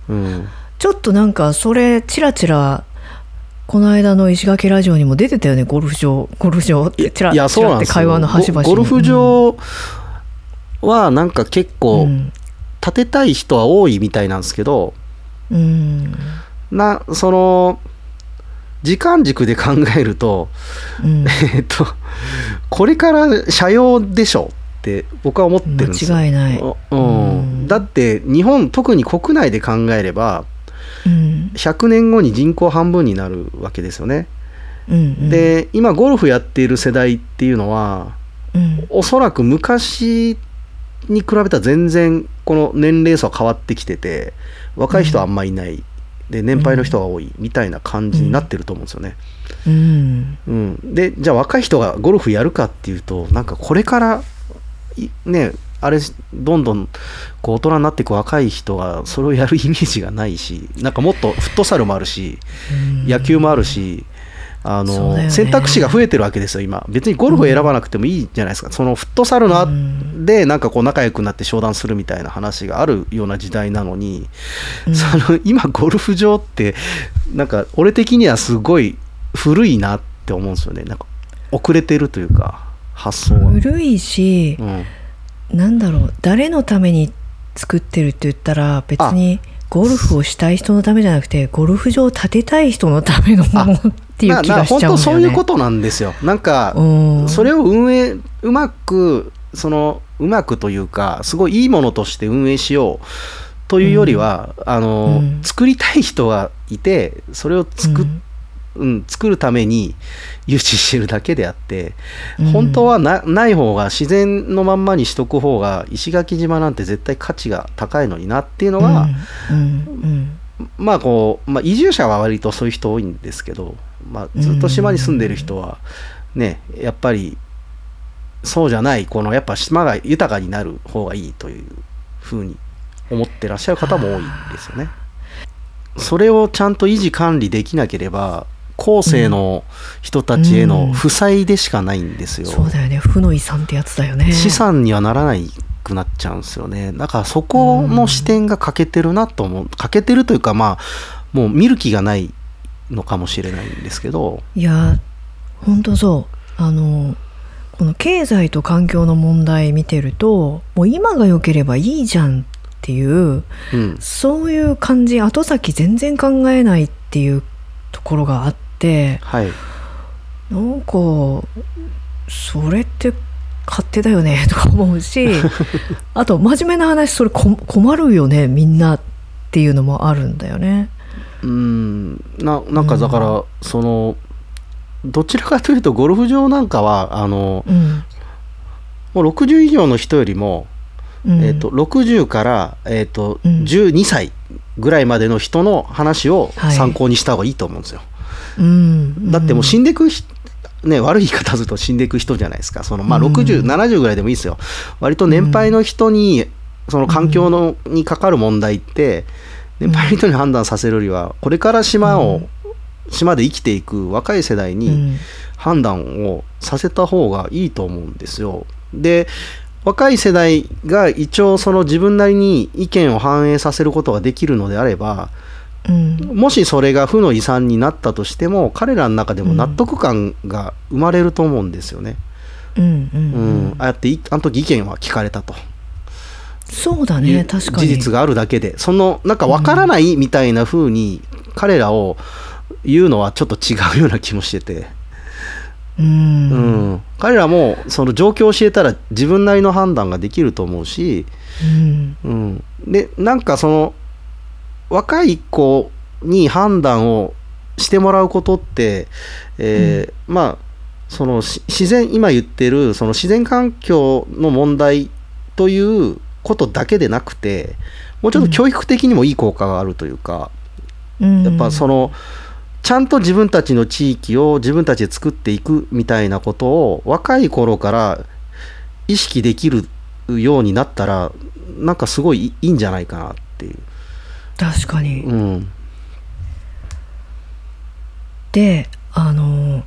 うん、ちょっとなんかそれチラチラこの間の石垣ラジオにも出てたよね。ゴルフ場。ゴルフ場。ってチラいやチラって会話の端々に。ゴゴルフ場はなんか結う構ん。建てたい人は多いみたいなんですけど、うん。なその時間軸で考えるとうん。えっとこれから車用でしょって僕は思ってるんですよ。間違いない。うん。うん。だって日本特に国内で考えればうん。100年後に人口半分になるわけですよね。うんうん。で今ゴルフやっている世代っていうのはうん。おそらく昔に比べたら全然この年齢層は変わってきてて若い人はあんまいない、で年配の人が多いみたいな感じになってると思うんですよね。うん。うん、でじゃあ若い人がゴルフやるかっていうとなんかこれからいねあれどんどんこう大人になっていく若い人がそれをやるイメージがないし なんかもっとフットサルもあるしうん。野球もあるしあの、ね。選択肢が増えてるわけですよ今。別にゴルフを選ばなくてもいいじゃないですか、そのフットサルのあうんでなんかこう仲良くなって商談するみたいな話があるような時代なのに、うん。その今ゴルフ場ってなんか俺的にはすごい古いなって思うんですよね。なんか遅れてるというか発想が。古いしうんなんだろう誰のために作ってるって言ったら別にゴルフをしたい人のためじゃなくてゴルフ場を建てたい人のためのものっていう気がしちゃうんだよね。本当そういうことなんですよ。なんかうん。それを運営うまくそのうまくというかすごいいいものとして運営しようというよりは、あのうん。作りたい人がいてそれを作,、うんうん作るために誘致してるだけであって、うん。本当はなない方が自然のまんまにしとく方が石垣島なんて絶対価値が高いのになっていうのが、うんうんまあこう、まあ、移住者は割とそういう人多いんですけど、まあ、ずっと島に住んでる人はねやっぱりそうじゃないこのやっぱ島が豊かになる方がいいというふうに思ってらっしゃる方も多いんですよね。それをちゃんと維持管理できなければ後世の人たちへの負債でしかないんですよ。そうだよね。負の遺産ってやつだよね。資産にはならないくなっちゃうんですよね。だからそこの視点が欠けてるなと思う。欠けてるというかまあもう見る気がないのかもしれないんですけど。いや本当そう。あのこの経済と環境の問題見てるともう今が良ければいいじゃんっていううん。そういう感じ後先全然考えないっていうところがあってはい。なんかそれって勝手だよね とか思うし あと真面目な話それこ困るよねみんなっていうのもあるんだよね。うん。ななんかだから、そのどちらかというとゴルフ場なんかはあのうん。もう60以上の人よりも、うん。えー、と60から、えーとうん。12歳ぐらいまでの人の話をはい参考にした方がいいと思うんですよ。うん。だってもう死んでいくひね、悪い言い方すると死んでいく人じゃないですか。その、まあ、うん。60、70ぐらいでもいいですよ。割と年配の人にその環境の、にかかる問題って年配の人に判断させるよりはこれから島を、島で生きていく若い世代にうん。判断をさせた方がいいと思うんですよ。で若い世代が一応その自分なりに意見を反映させることができるのであればうん。もしそれが負の遺産になったとしても彼らの中でも納得感が生まれると思うんですよね。ああやっていあの時意見は聞かれたと。そうだね確かに。事実があるだけで。そのなんか分からないみたいな風に彼らを言うのはちょっと違うような気もしてて、うん。うん。彼らもその状況を教えたら自分なりの判断ができると思うし、うん。うん、でなんかその若い子に判断をしてもらうことって、えーまあそのし自然今言ってるその自然環境の問題ということだけでなくてもうちょっと教育的にもいい効果があるというか、うん。やっぱそのちゃんと自分たちの地域を自分たちで作っていくみたいなことを若い頃から意識できるようになったらなんかすごいいいんじゃないかなっていう。確かに。うん。であの、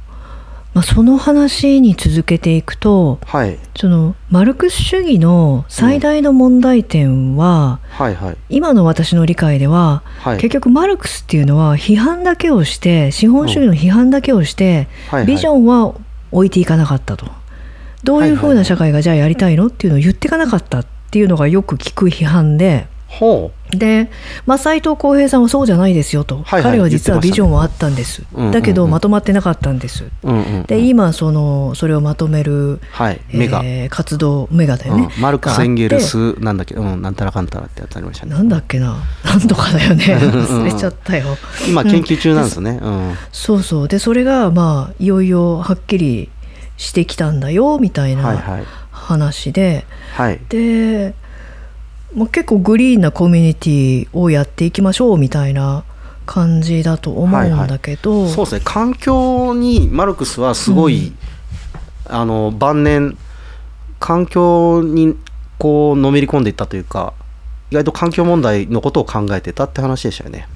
まあ、その話に続けていくとはい。そのマルクス主義の最大の問題点は、はいはい。今の私の理解では、はい。結局マルクスっていうのは批判だけをして資本主義の批判だけをして、はいはい。ビジョンは置いていかなかったと。どういうふうな社会がじゃあやりたいのっていうのを言っていかなかったっていうのがよく聞く批判でほで、まあ、斉藤浩平さんはそうじゃないですよと、はいはい彼は実はビジョンはあったんです、うんうんうん。だけどまとまってなかったんです。う、うんうんうん、で今そのそれをまとめる、はい。メガ、えー活動メガだよね、うん、マルクス・エンゲルスなんだっけうんなんたらかんたらってやつありましたね。てなんだっけな。なんとかだよね。忘れちゃったよ。今研究中なんですね。うん、そうそう。でそれがまあいよいよはっきりしてきたんだよみたいなはいはい。話で、はい。で、まあ、結構グリーンなコミュニティをやっていきましょうみたいな感じだと思うんだけど、そうですね。環境にマルクスはすごい、あの晩年環境にこうのめり込んでいったというか意外と環境問題のことを考えてたって話でしたよね。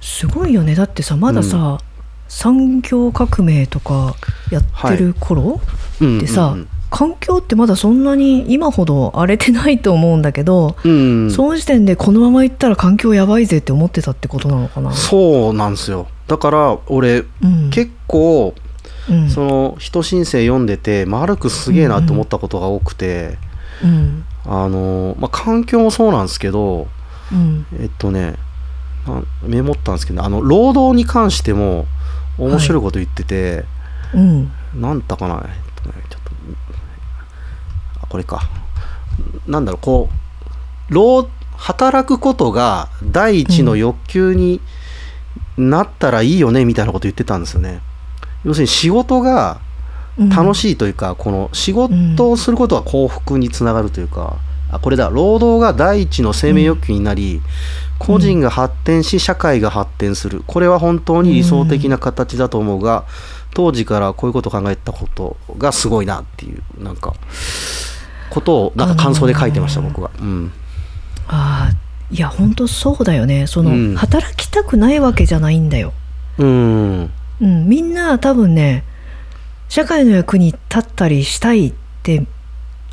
すごいよね。だってさまださ、産業革命とかやってる頃、うんでさ、うん環境ってまだそんなに今ほど荒れてないと思うんだけど、うん。うんその時点でこのまま行ったら環境やばいぜって思ってたってことなのかな？そうなんですよ。だから俺うん、結構うん。その人申請読んでてマルクスすげえなって思ったことが多くて、うん。あのまあ、環境もそうなんですけどうん。えっとねメモったんですけどあの労働に関しても面白いこと言ってて、うん。なんだかな、えっとね、ちょっとあこれか。なんだろうこう労働くことが第一の欲求になったらいいよねみたいなこと言ってたんですよね。要するに仕事がうん楽しいというか、この仕事をすることが幸福につながるというか、あこれだ労働が第一の生命欲求になり、個人が発展し社会が発展する。これは本当に理想的な形だと思うが、当時からこういうことを考えたことがすごいなっていうなんかことをなんか感想で書いてました、あのー僕は。うんああいや本当そうだよねその、うん働きたくないわけじゃないんだよ。うんうん、みんな多分ね社会の役に立ったりしたいって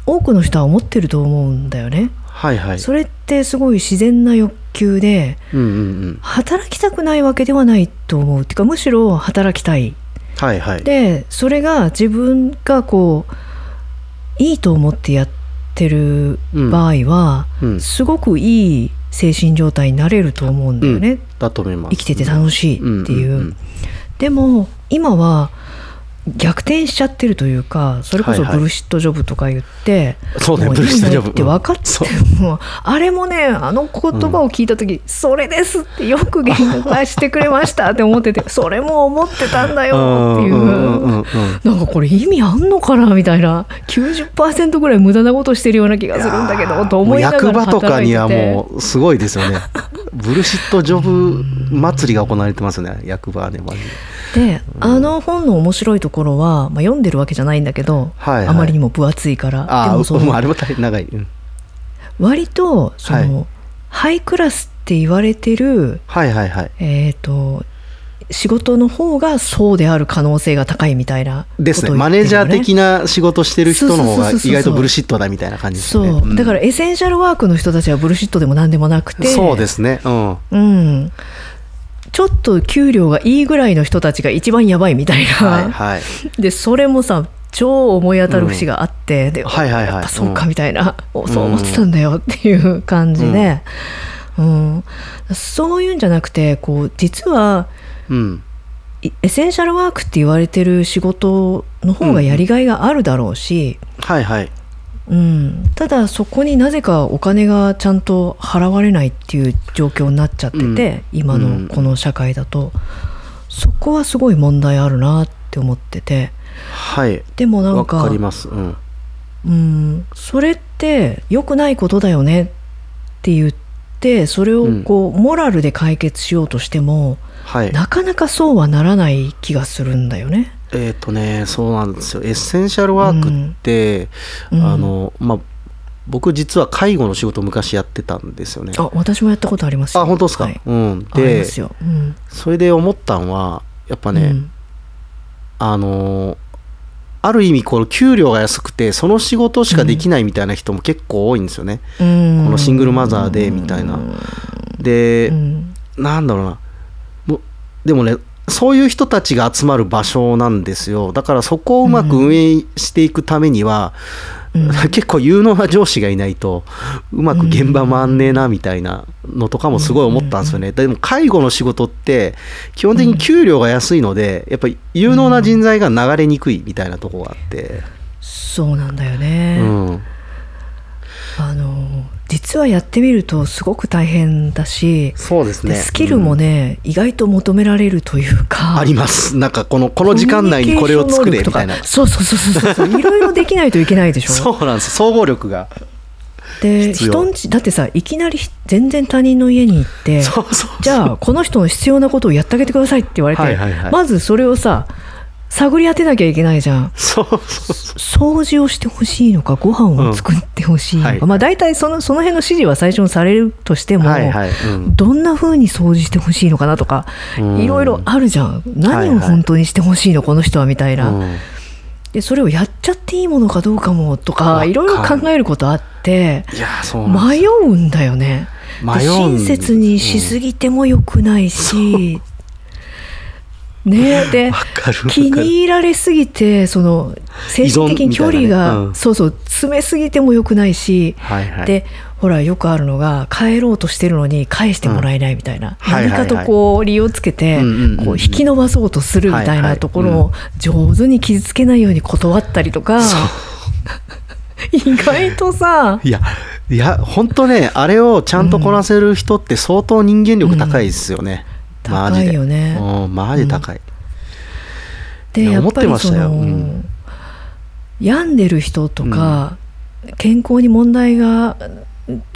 多くの人は思ってると思うんだよね。はいはい。それってすごい自然な欲求でうんうんうん。働きたくないわけではないと思うっていうかむしろ働きたい。はいはい。でそれが自分がこういいと思ってやってる場合は、うん、すごくいい精神状態になれると思うんだよね、だと思います。生きてて楽しいっていう。んんん。でも今は逆転しちゃってるというかそれこそはいはい。ブルシットジョブとか言って、もそうねブルシットジョブ。いいのって分かってう。んもあれもねあの言葉を聞いた時、それですってよく言語化してくれましたって思ってて それも思ってたんだよっていう。うんうんうんうんなんかこれ意味あんのかなみたいな90%ぐらい無駄なことしてるような気がするんだけどと思いながら役場とかにはもうすごいですよね。ブルシットジョブ祭りが行われてますよね役場でマジでであの本の面白いところは、まあ、読んでるわけじゃないんだけど、はいはい。あまりにも分厚いから。でもそのあれも長い、うん。割とその、はい。ハイクラスって言われてる、はいはいはい。えー、と仕事の方がそうである可能性が高いみたいなことを言ってるのですね。マネージャー的な仕事してる人の方が意外とブルシットだみたいな感じですそう、よね、ん。だからエッセンシャルワークの人たちは bullshit でも何でもなくて。そうですね。うん。うん、ちょっと給料がいいぐらいの人たちが一番やばいみたいな、はいはい。でそれもさ超思い当たる節があって、ではいはいはい。やっぱそうかうんみたいな、おそう思ってたんだよっていう感じで、うん。そういうんじゃなくてこう実はうん。いエッセンシャルワークって言われてる仕事の方がやりがいがあるだろうし、はいはいうん。ただそこになぜかお金がちゃんと払われないっていう状況になっちゃってて、うん。今のこの社会だと、そこはすごい問題あるなって思ってて。はい。でもなんかわかります。うん。うん、それって良くないことだよねって言ってそれをこう、モラルで解決しようとしてもはい。なかなかそうはならない気がするんだよね。えっ、とねそうなんですよ。エッセンシャルワークって、うん。あのまあ僕実は介護の仕事を昔やってたんですよね。あ私もやったことありますよ。あ本当ですか、はい。うん。でますよ。うん。それで思ったんはやっぱね、うん。あのある意味この給料が安くてその仕事しかできないみたいな人も結構多いんですよね、うん。このシングルマザーでみたいな。で、うん。なんだろうな。でもねそういう人たちが集まる場所なんですよ。だからそこをうまく運営していくためには、うん。結構有能な上司がいないとうまく現場回んねえなみたいなのとかもすごい思ったんですよね。でも介護の仕事って基本的に給料が安いのでやっぱり有能な人材が流れにくいみたいなところがあって、そうなんだようね。ん、あの実はやってみるとすごく大変だし、そうですね。でスキルもね、意外と求められるというかあります。なんかこのこの時間内にこれを作れみたいな。そうそうそうそうそう。いろいろできないといけないでしょ。そうなんです総合力がで人んちだってさいきなり全然他人の家に行ってじゃあこの人の必要なことをやってあげてくださいって言われて、はいはいはい。まずそれをさ探り当てなきゃいけないじゃん。そう掃除をしてほしいのかご飯を作ってほしいのか、うん。はい。まあ大体そのその辺の指示は最初にされるとしても、はいはい、うん、どんな風に掃除してほしいのかなとかうん。いろいろあるじゃん。何をはい。はい本当にしてほしいのこの人はみたいな、うん。でそれをやっちゃっていいものかどうかもとわかいろいろ考えることあって迷うんだよね。親切にしすぎてもよくないし、ね。で気に入られすぎてその精神的に距離が、ねうん。そうそう詰めすぎてもよくないし、はいはい。でほらよくあるのが帰ろうとしてるのに返してもらえないみたいな、はいはいはい。何かとこう理由をつけてうんうんうんうん。こう引き伸ばそうとするみたいないところを上手に傷つけないように断ったりとか、意外とさいやいや本当ねあれをちゃんとこなせる人って相当人間力高いですよね、うんマジで高いよね。うんマジで高い、いやでやっぱり思ってましたよ。その、うん。病んでる人とか、健康に問題が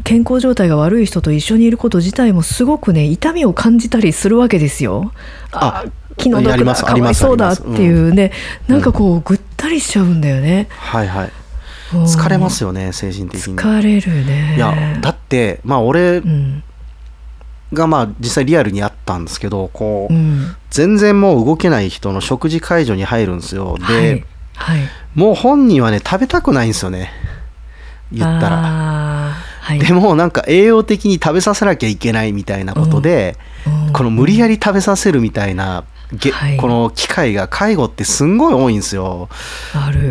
健康状態が悪い人と一緒にいること自体もすごくね痛みを感じたりするわけですよ。あ気の毒だかわいそうだっていうね、なんかこうぐったりしちゃうんだよね。はいはい。うん。疲れますよね精神的に。疲れるね。いやだってまあ俺うんがまあ実際リアルにあったんですけどこう、うん。全然もう動けない人の食事介助に入るんですよ。で、はい。はい、もう本人はね食べたくないんですよね。言ったら。でもなんか栄養的に食べさせなきゃいけないみたいなことで、うん。この無理やり食べさせるみたいな、げはい。この機会が介護ってすんごい多いんですよ。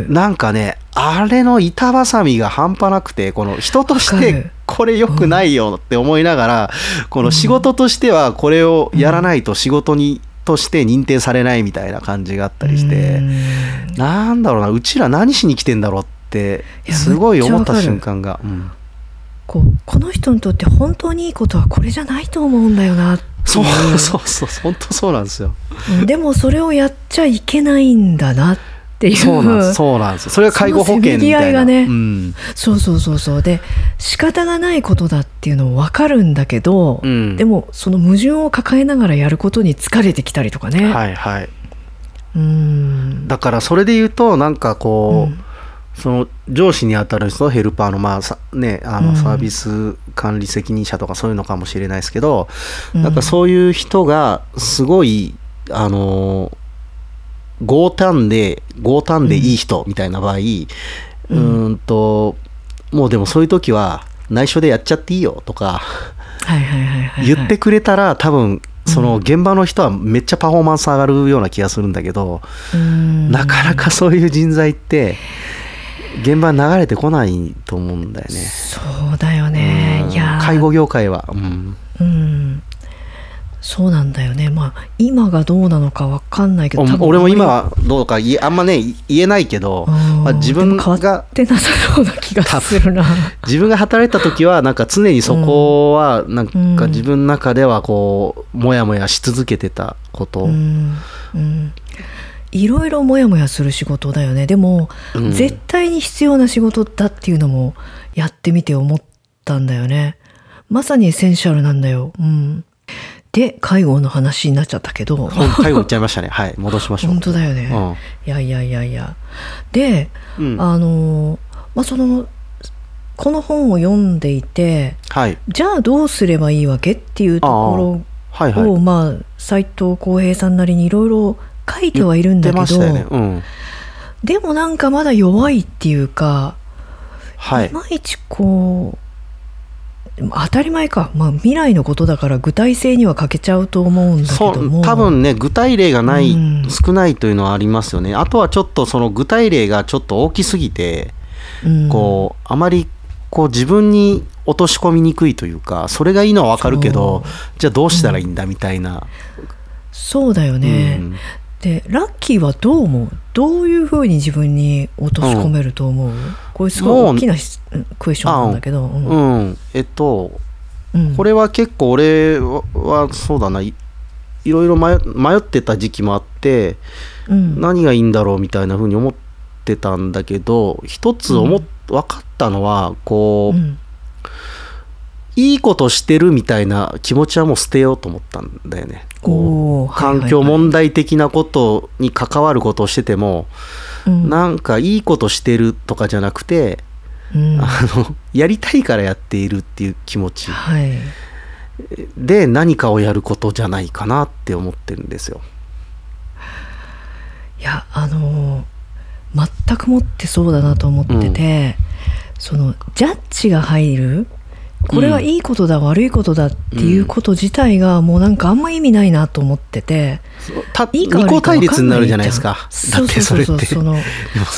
なんかねあれの板挟みが半端なくてこの人としてこれ良くないよって思いながら、この仕事としてはこれをやらないと仕事にとして認定されないみたいな感じがあったりしてうん。なんだろうなうちら何しに来てんだろうってすごい思った瞬間が、うん。こうこの人にとって本当にいいことはこれじゃないと思うんだよなそうそうそう本当そうなんですよ。うんでもそれをやっちゃいけないんだなっていう。そうなんです。そうなんです。それが介護保険みたいな。ね。うん。そうそうそうそう。で仕方がないことだっていうのも分かるんだけど、うん。でもその矛盾を抱えながらやることに疲れてきたりとかね、はいはい。うん。だからそれで言うとなんかこう、うん。その上司に当たる人ヘルパーのまあさねあうん。のサービス管理責任者とかそういうのかもしれないですけど、うん。なんかそういう人がすごいあの強胆で強胆でいい人みたいな場合、うーんともうでもそういう時は内緒でやっちゃっていいよとか言ってくれたら多分その現場の人はめっちゃパフォーマンス上がるような気がするんだけど、うん。なかなかそういう人材って現場に流れてこないと思うんだよね。そうだよね。うん。いやー。介護業界は、うん。うんそうなんだよね。まあ今がどうなのか分かんないけど俺も今は。どうか言えあんまねい言えないけど、うん。まあ、自分でも変わがってなさそうな気がするな。自分が働いた時はなんか常にそこはなんか自分の中ではこうモヤモヤし続けてたこと、うん。うん。いろいろモヤモヤする仕事だよね。でも、うん。絶対に必要な仕事だっていうのもやってみて思ったんだよね。まさにエッセンシャルなんだよ、うん、で介護の話になっちゃったけど。介護行っちゃいましたね。はい戻しましょう。本当だよね、うん。いやいやいやいや。で、うん。あのまあそのこの本を読んでいてはい。じゃあどうすればいいわけっていうとこはいはい。ろをまあ斎藤浩平さんなりにいろいろ書いてはいるんだ出けど、ね。うん。でもなんかまだ弱いっていうか、はい。いまいちこう当たり前か、まあ、未来のことだから具体性には欠けちゃうと思うんだけそども。う多分ね具体例がない、うん。少ないというのはありますよね。あとはちょっとその具体例がちょっと大きすぎて、うん。こうあまりこう自分に落とし込みにくいというかそれがいいのは分かるけどじゃあどうしたらいいんだみたいな、そうだよね、うんでラッキーはどう思う？どういうふうに自分に落とし込めると思う、これすごい大きなしクエスチョンなんだけど、うん。うん。えっとうん。これは結構俺ははそうだな。いいろいろ迷迷ってた時期もあってうん。何がいいんだろうみたいな風に思ってたんだけど一つ思っ分かったのはこう、うんいいことしてるみたいな気持ちはもう捨てようと思ったんだよね。こう環境問題的なことに関わることをしてても、うん。なんかいいことしてるとかじゃなくて、うん。あのやりたいからやっているっていう気持ち。はい。で何かをやることじゃないかなって思ってるんですよ。いやあのー全くもってそうだなと思ってて、そのジャッジが入るこれはいいことだ、悪いことだっていうこと自体がもうなんかあんま意味ないなと思ってて、たいいか悪いか対立になるじじゃないですか。だそうってそそうそうれって。その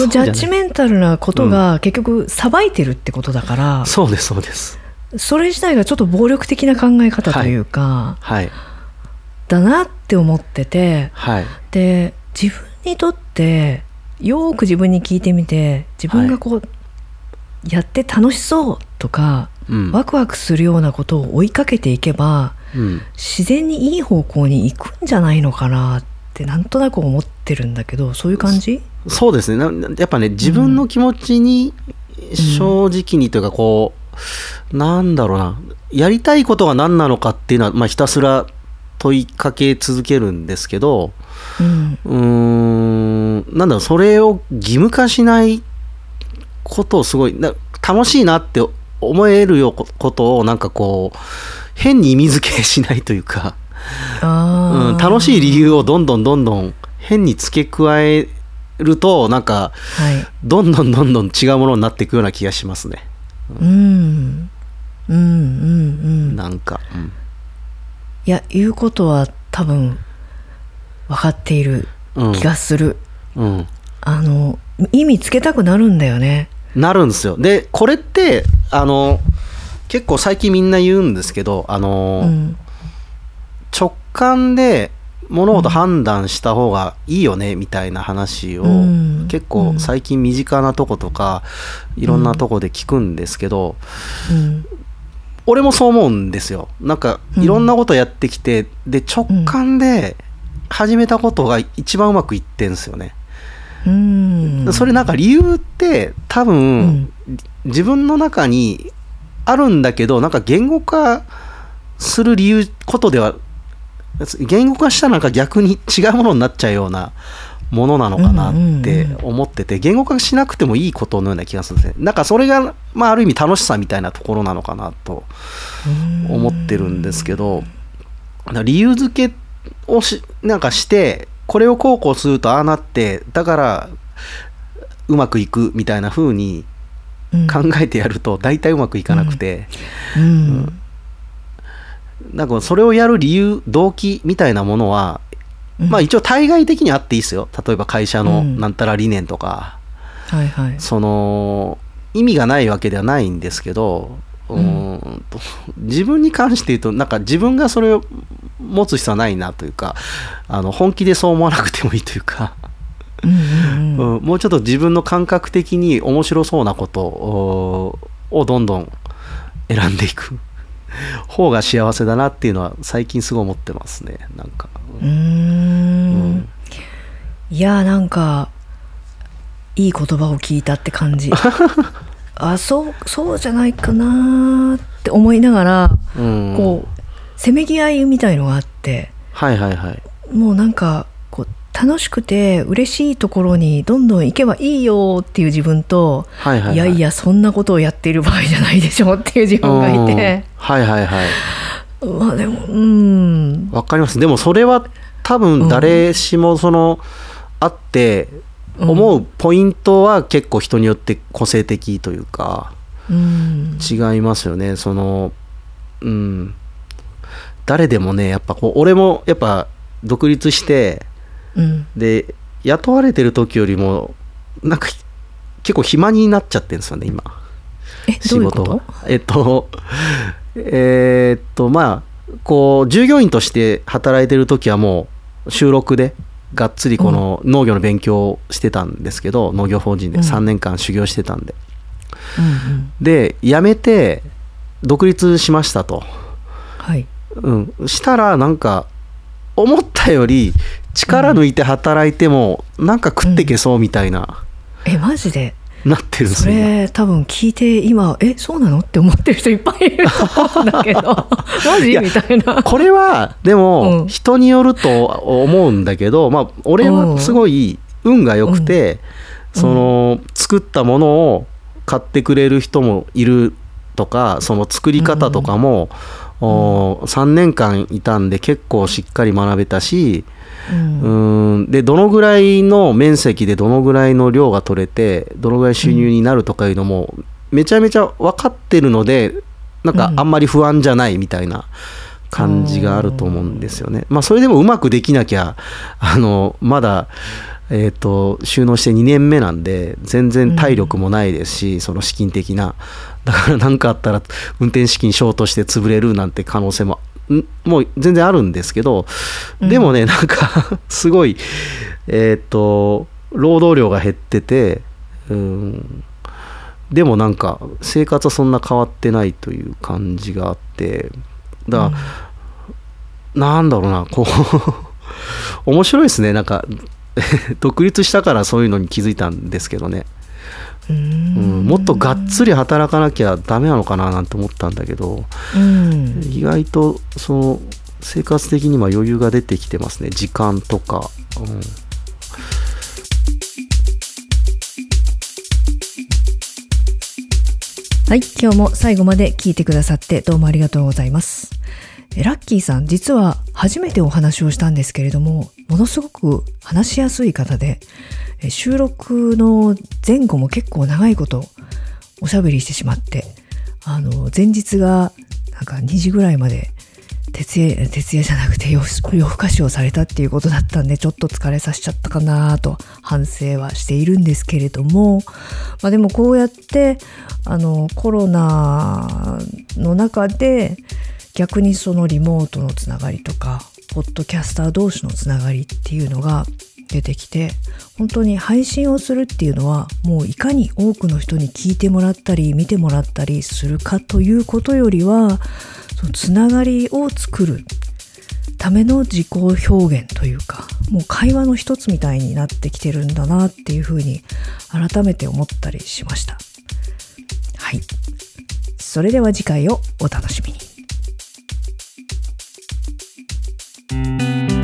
ジャッジメンタルなことが結局さばいてるってことだから、そうですそうです。それ自体がちょっと暴力的な考え方というか、はい。だなって思っててはい。で自分にとってよーく自分に聞いてみて自分がこう、やって楽しそうとか、うん。ワクワクするようなことを追いかけていけばうん。自然にいい方向に行くんじゃないのかなってなんとなく思ってるんだけどそういう感じ？そうですね。なやっぱね自分の気持ちに正直にというかこう、なんだろうな。やりたいことが何なのかっていうのは、まあ、ひたすら問いかけ続けるんですけどうん。んなんだろう。それを義務化しないことをすごいな楽しいなって思えるようことをなんかこう変に意味付けしないというか、うん、楽しい理由をどんどんどんどん変に付け加えるとなんかはい。どんどんどんどん違うものになっていくような気がしますね。うん。うんうんうん。なんか、うん。いや言うことは多分分かっているうん気がする、うん、あの意味つけたくなるんだよねなるんですよ。でこれってあの結構最近みんな言うんですけどあの、うん直感で物事判断した方がいいよねみたいな話をうん。結構最近身近なとことかいろんなとこで聞くんですけどうん。俺もそう思うんですよ。なんかいろんなことやってきてで直感で始めたことが一番うまくいってんすよね。うん。それなんか理由って多う分ん。自分の中にあるんだけどなんか言語化する理由ことでは言語化したらなんか逆に違うものになっちゃうようなものなのかなって思ってて言語化しなくてもいいことのような気がするんですね。なんかそれが、まあ、ある意味楽しさみたいなところなのかなと思ってるんですけど理由付けをしなんかしてこれをこうこうするとああなってだからうまくいくみたいな風にうん。考えてやると大体うまくいかなくて、うん。なんかそれをやる理由動機みたいなものは、うん。まあ一応対外的にあっていいですよ。例えば会社のうん。なんたら理念とか、はいはい。その意味がないわけではないんですけどうーん。と自分に関して言うとなんか自分がそれを持つ必要はないなというかあの本気でそう思わなくてもいいというか、うんうんうん。うん。もうちょっと自分の感覚的に面白そうなことををどんどん選んでいく。方が幸せだなっていうのは最近すごい思ってますね。なんか。うん。いやーなんかいい言葉を聞いたって感じ あそうそうじゃないかなーって思いながら、うんこうせめぎ合いみたいのがあってはいはいはい。もうなんかこう楽しくて嬉しいところにどんどん行けばいいよっていう自分と、はいはいはい。いやいやそんなことをやっている場合じゃないでしょっていう自分がいて、うんはいはいはい。まあでもうんわかります。でもそれは多分誰しもその、あって思うポイントは結構人によって個性的というかうん違いますよね。そのうん誰でもねやっぱこう俺もやっぱ独立してうんで雇われてる時よりもなんか結構暇になっちゃってるんですよね今。仕事が。えっと、えーっと、まあ、こう、従業員として働いてる時はもう、収録で、がっつりこの農業の勉強をしてたんですけど、農業法人でうん。3年間修行してたんで。うんうん。で、辞めて、独立しましたと。はい。うん。したら、なんか、思ったより、力抜いて働いても、なんか食っていけそうみたいな、えマジで？なってるんですそれ多分聞いて今えそうなの？って思ってる人いっぱいいると思うんだけど。マジ？みたいな。これはでうん。も人によると思うんだけど、まあ俺はすごい運が良くて、うん。その作ったものを買ってくれる人もいるとかその作り方とかも、お3年間いたんで結構しっかり学べたし、うん。うん。でどのぐらいの面積でどのぐらいの量が取れてどのぐらい収入になるとかいうのもめちゃめちゃ分かってるのでなんかうん。あんまり不安じゃないみたいな感じがあると思うんですよね。まあそれでもうまくできなきゃあのまだえー、と収納して2年目なんで全然体力もないですし、その資金的な。だから何かあったら運転資金ショートして潰れるなんて可能性もんもう全然あるんですけどでもね、なんかすごいえっ、と労働量が減っててうん。でもなんか生活はそんな変わってないという感じがあってだから、なんだろうなこう 面白いですね。なんか 独立したからそういうのに気づいたんですけどね、うん。うん、もっとがっつり働かなきゃダメなのかななんて思ったんだけどうん。意外とその生活的には余裕が出てきてますね時間とか、うん。はい今日も最後まで聞いてくださってどうもありがとうございます。えラッキーさん実は初めてお話をしたんですけれどもものすごく話しやすい方で収録の前後も結構長いことおしゃべりしてしまってあの前日がなんか2時ぐらいまで徹夜徹夜じゃなくて夜夜更かしをされたっていうことだったんでちょっと疲れさせちゃったかなと反省はしているんですけれども、まあ、でもこうやってあのコロナの中で逆にそのリモートのつながりとかポッドキャスター同士のつながりっていうのが出てきて本当に配信をするっていうのはもういかに多くの人に聞いてもらったり見てもらったりするかということよりはそのつながりを作るための自己表現というかもう会話の一つみたいになってきてるんだなっていうふうに改めて思ったりしました。はい。それでは次回をお楽しみに。Música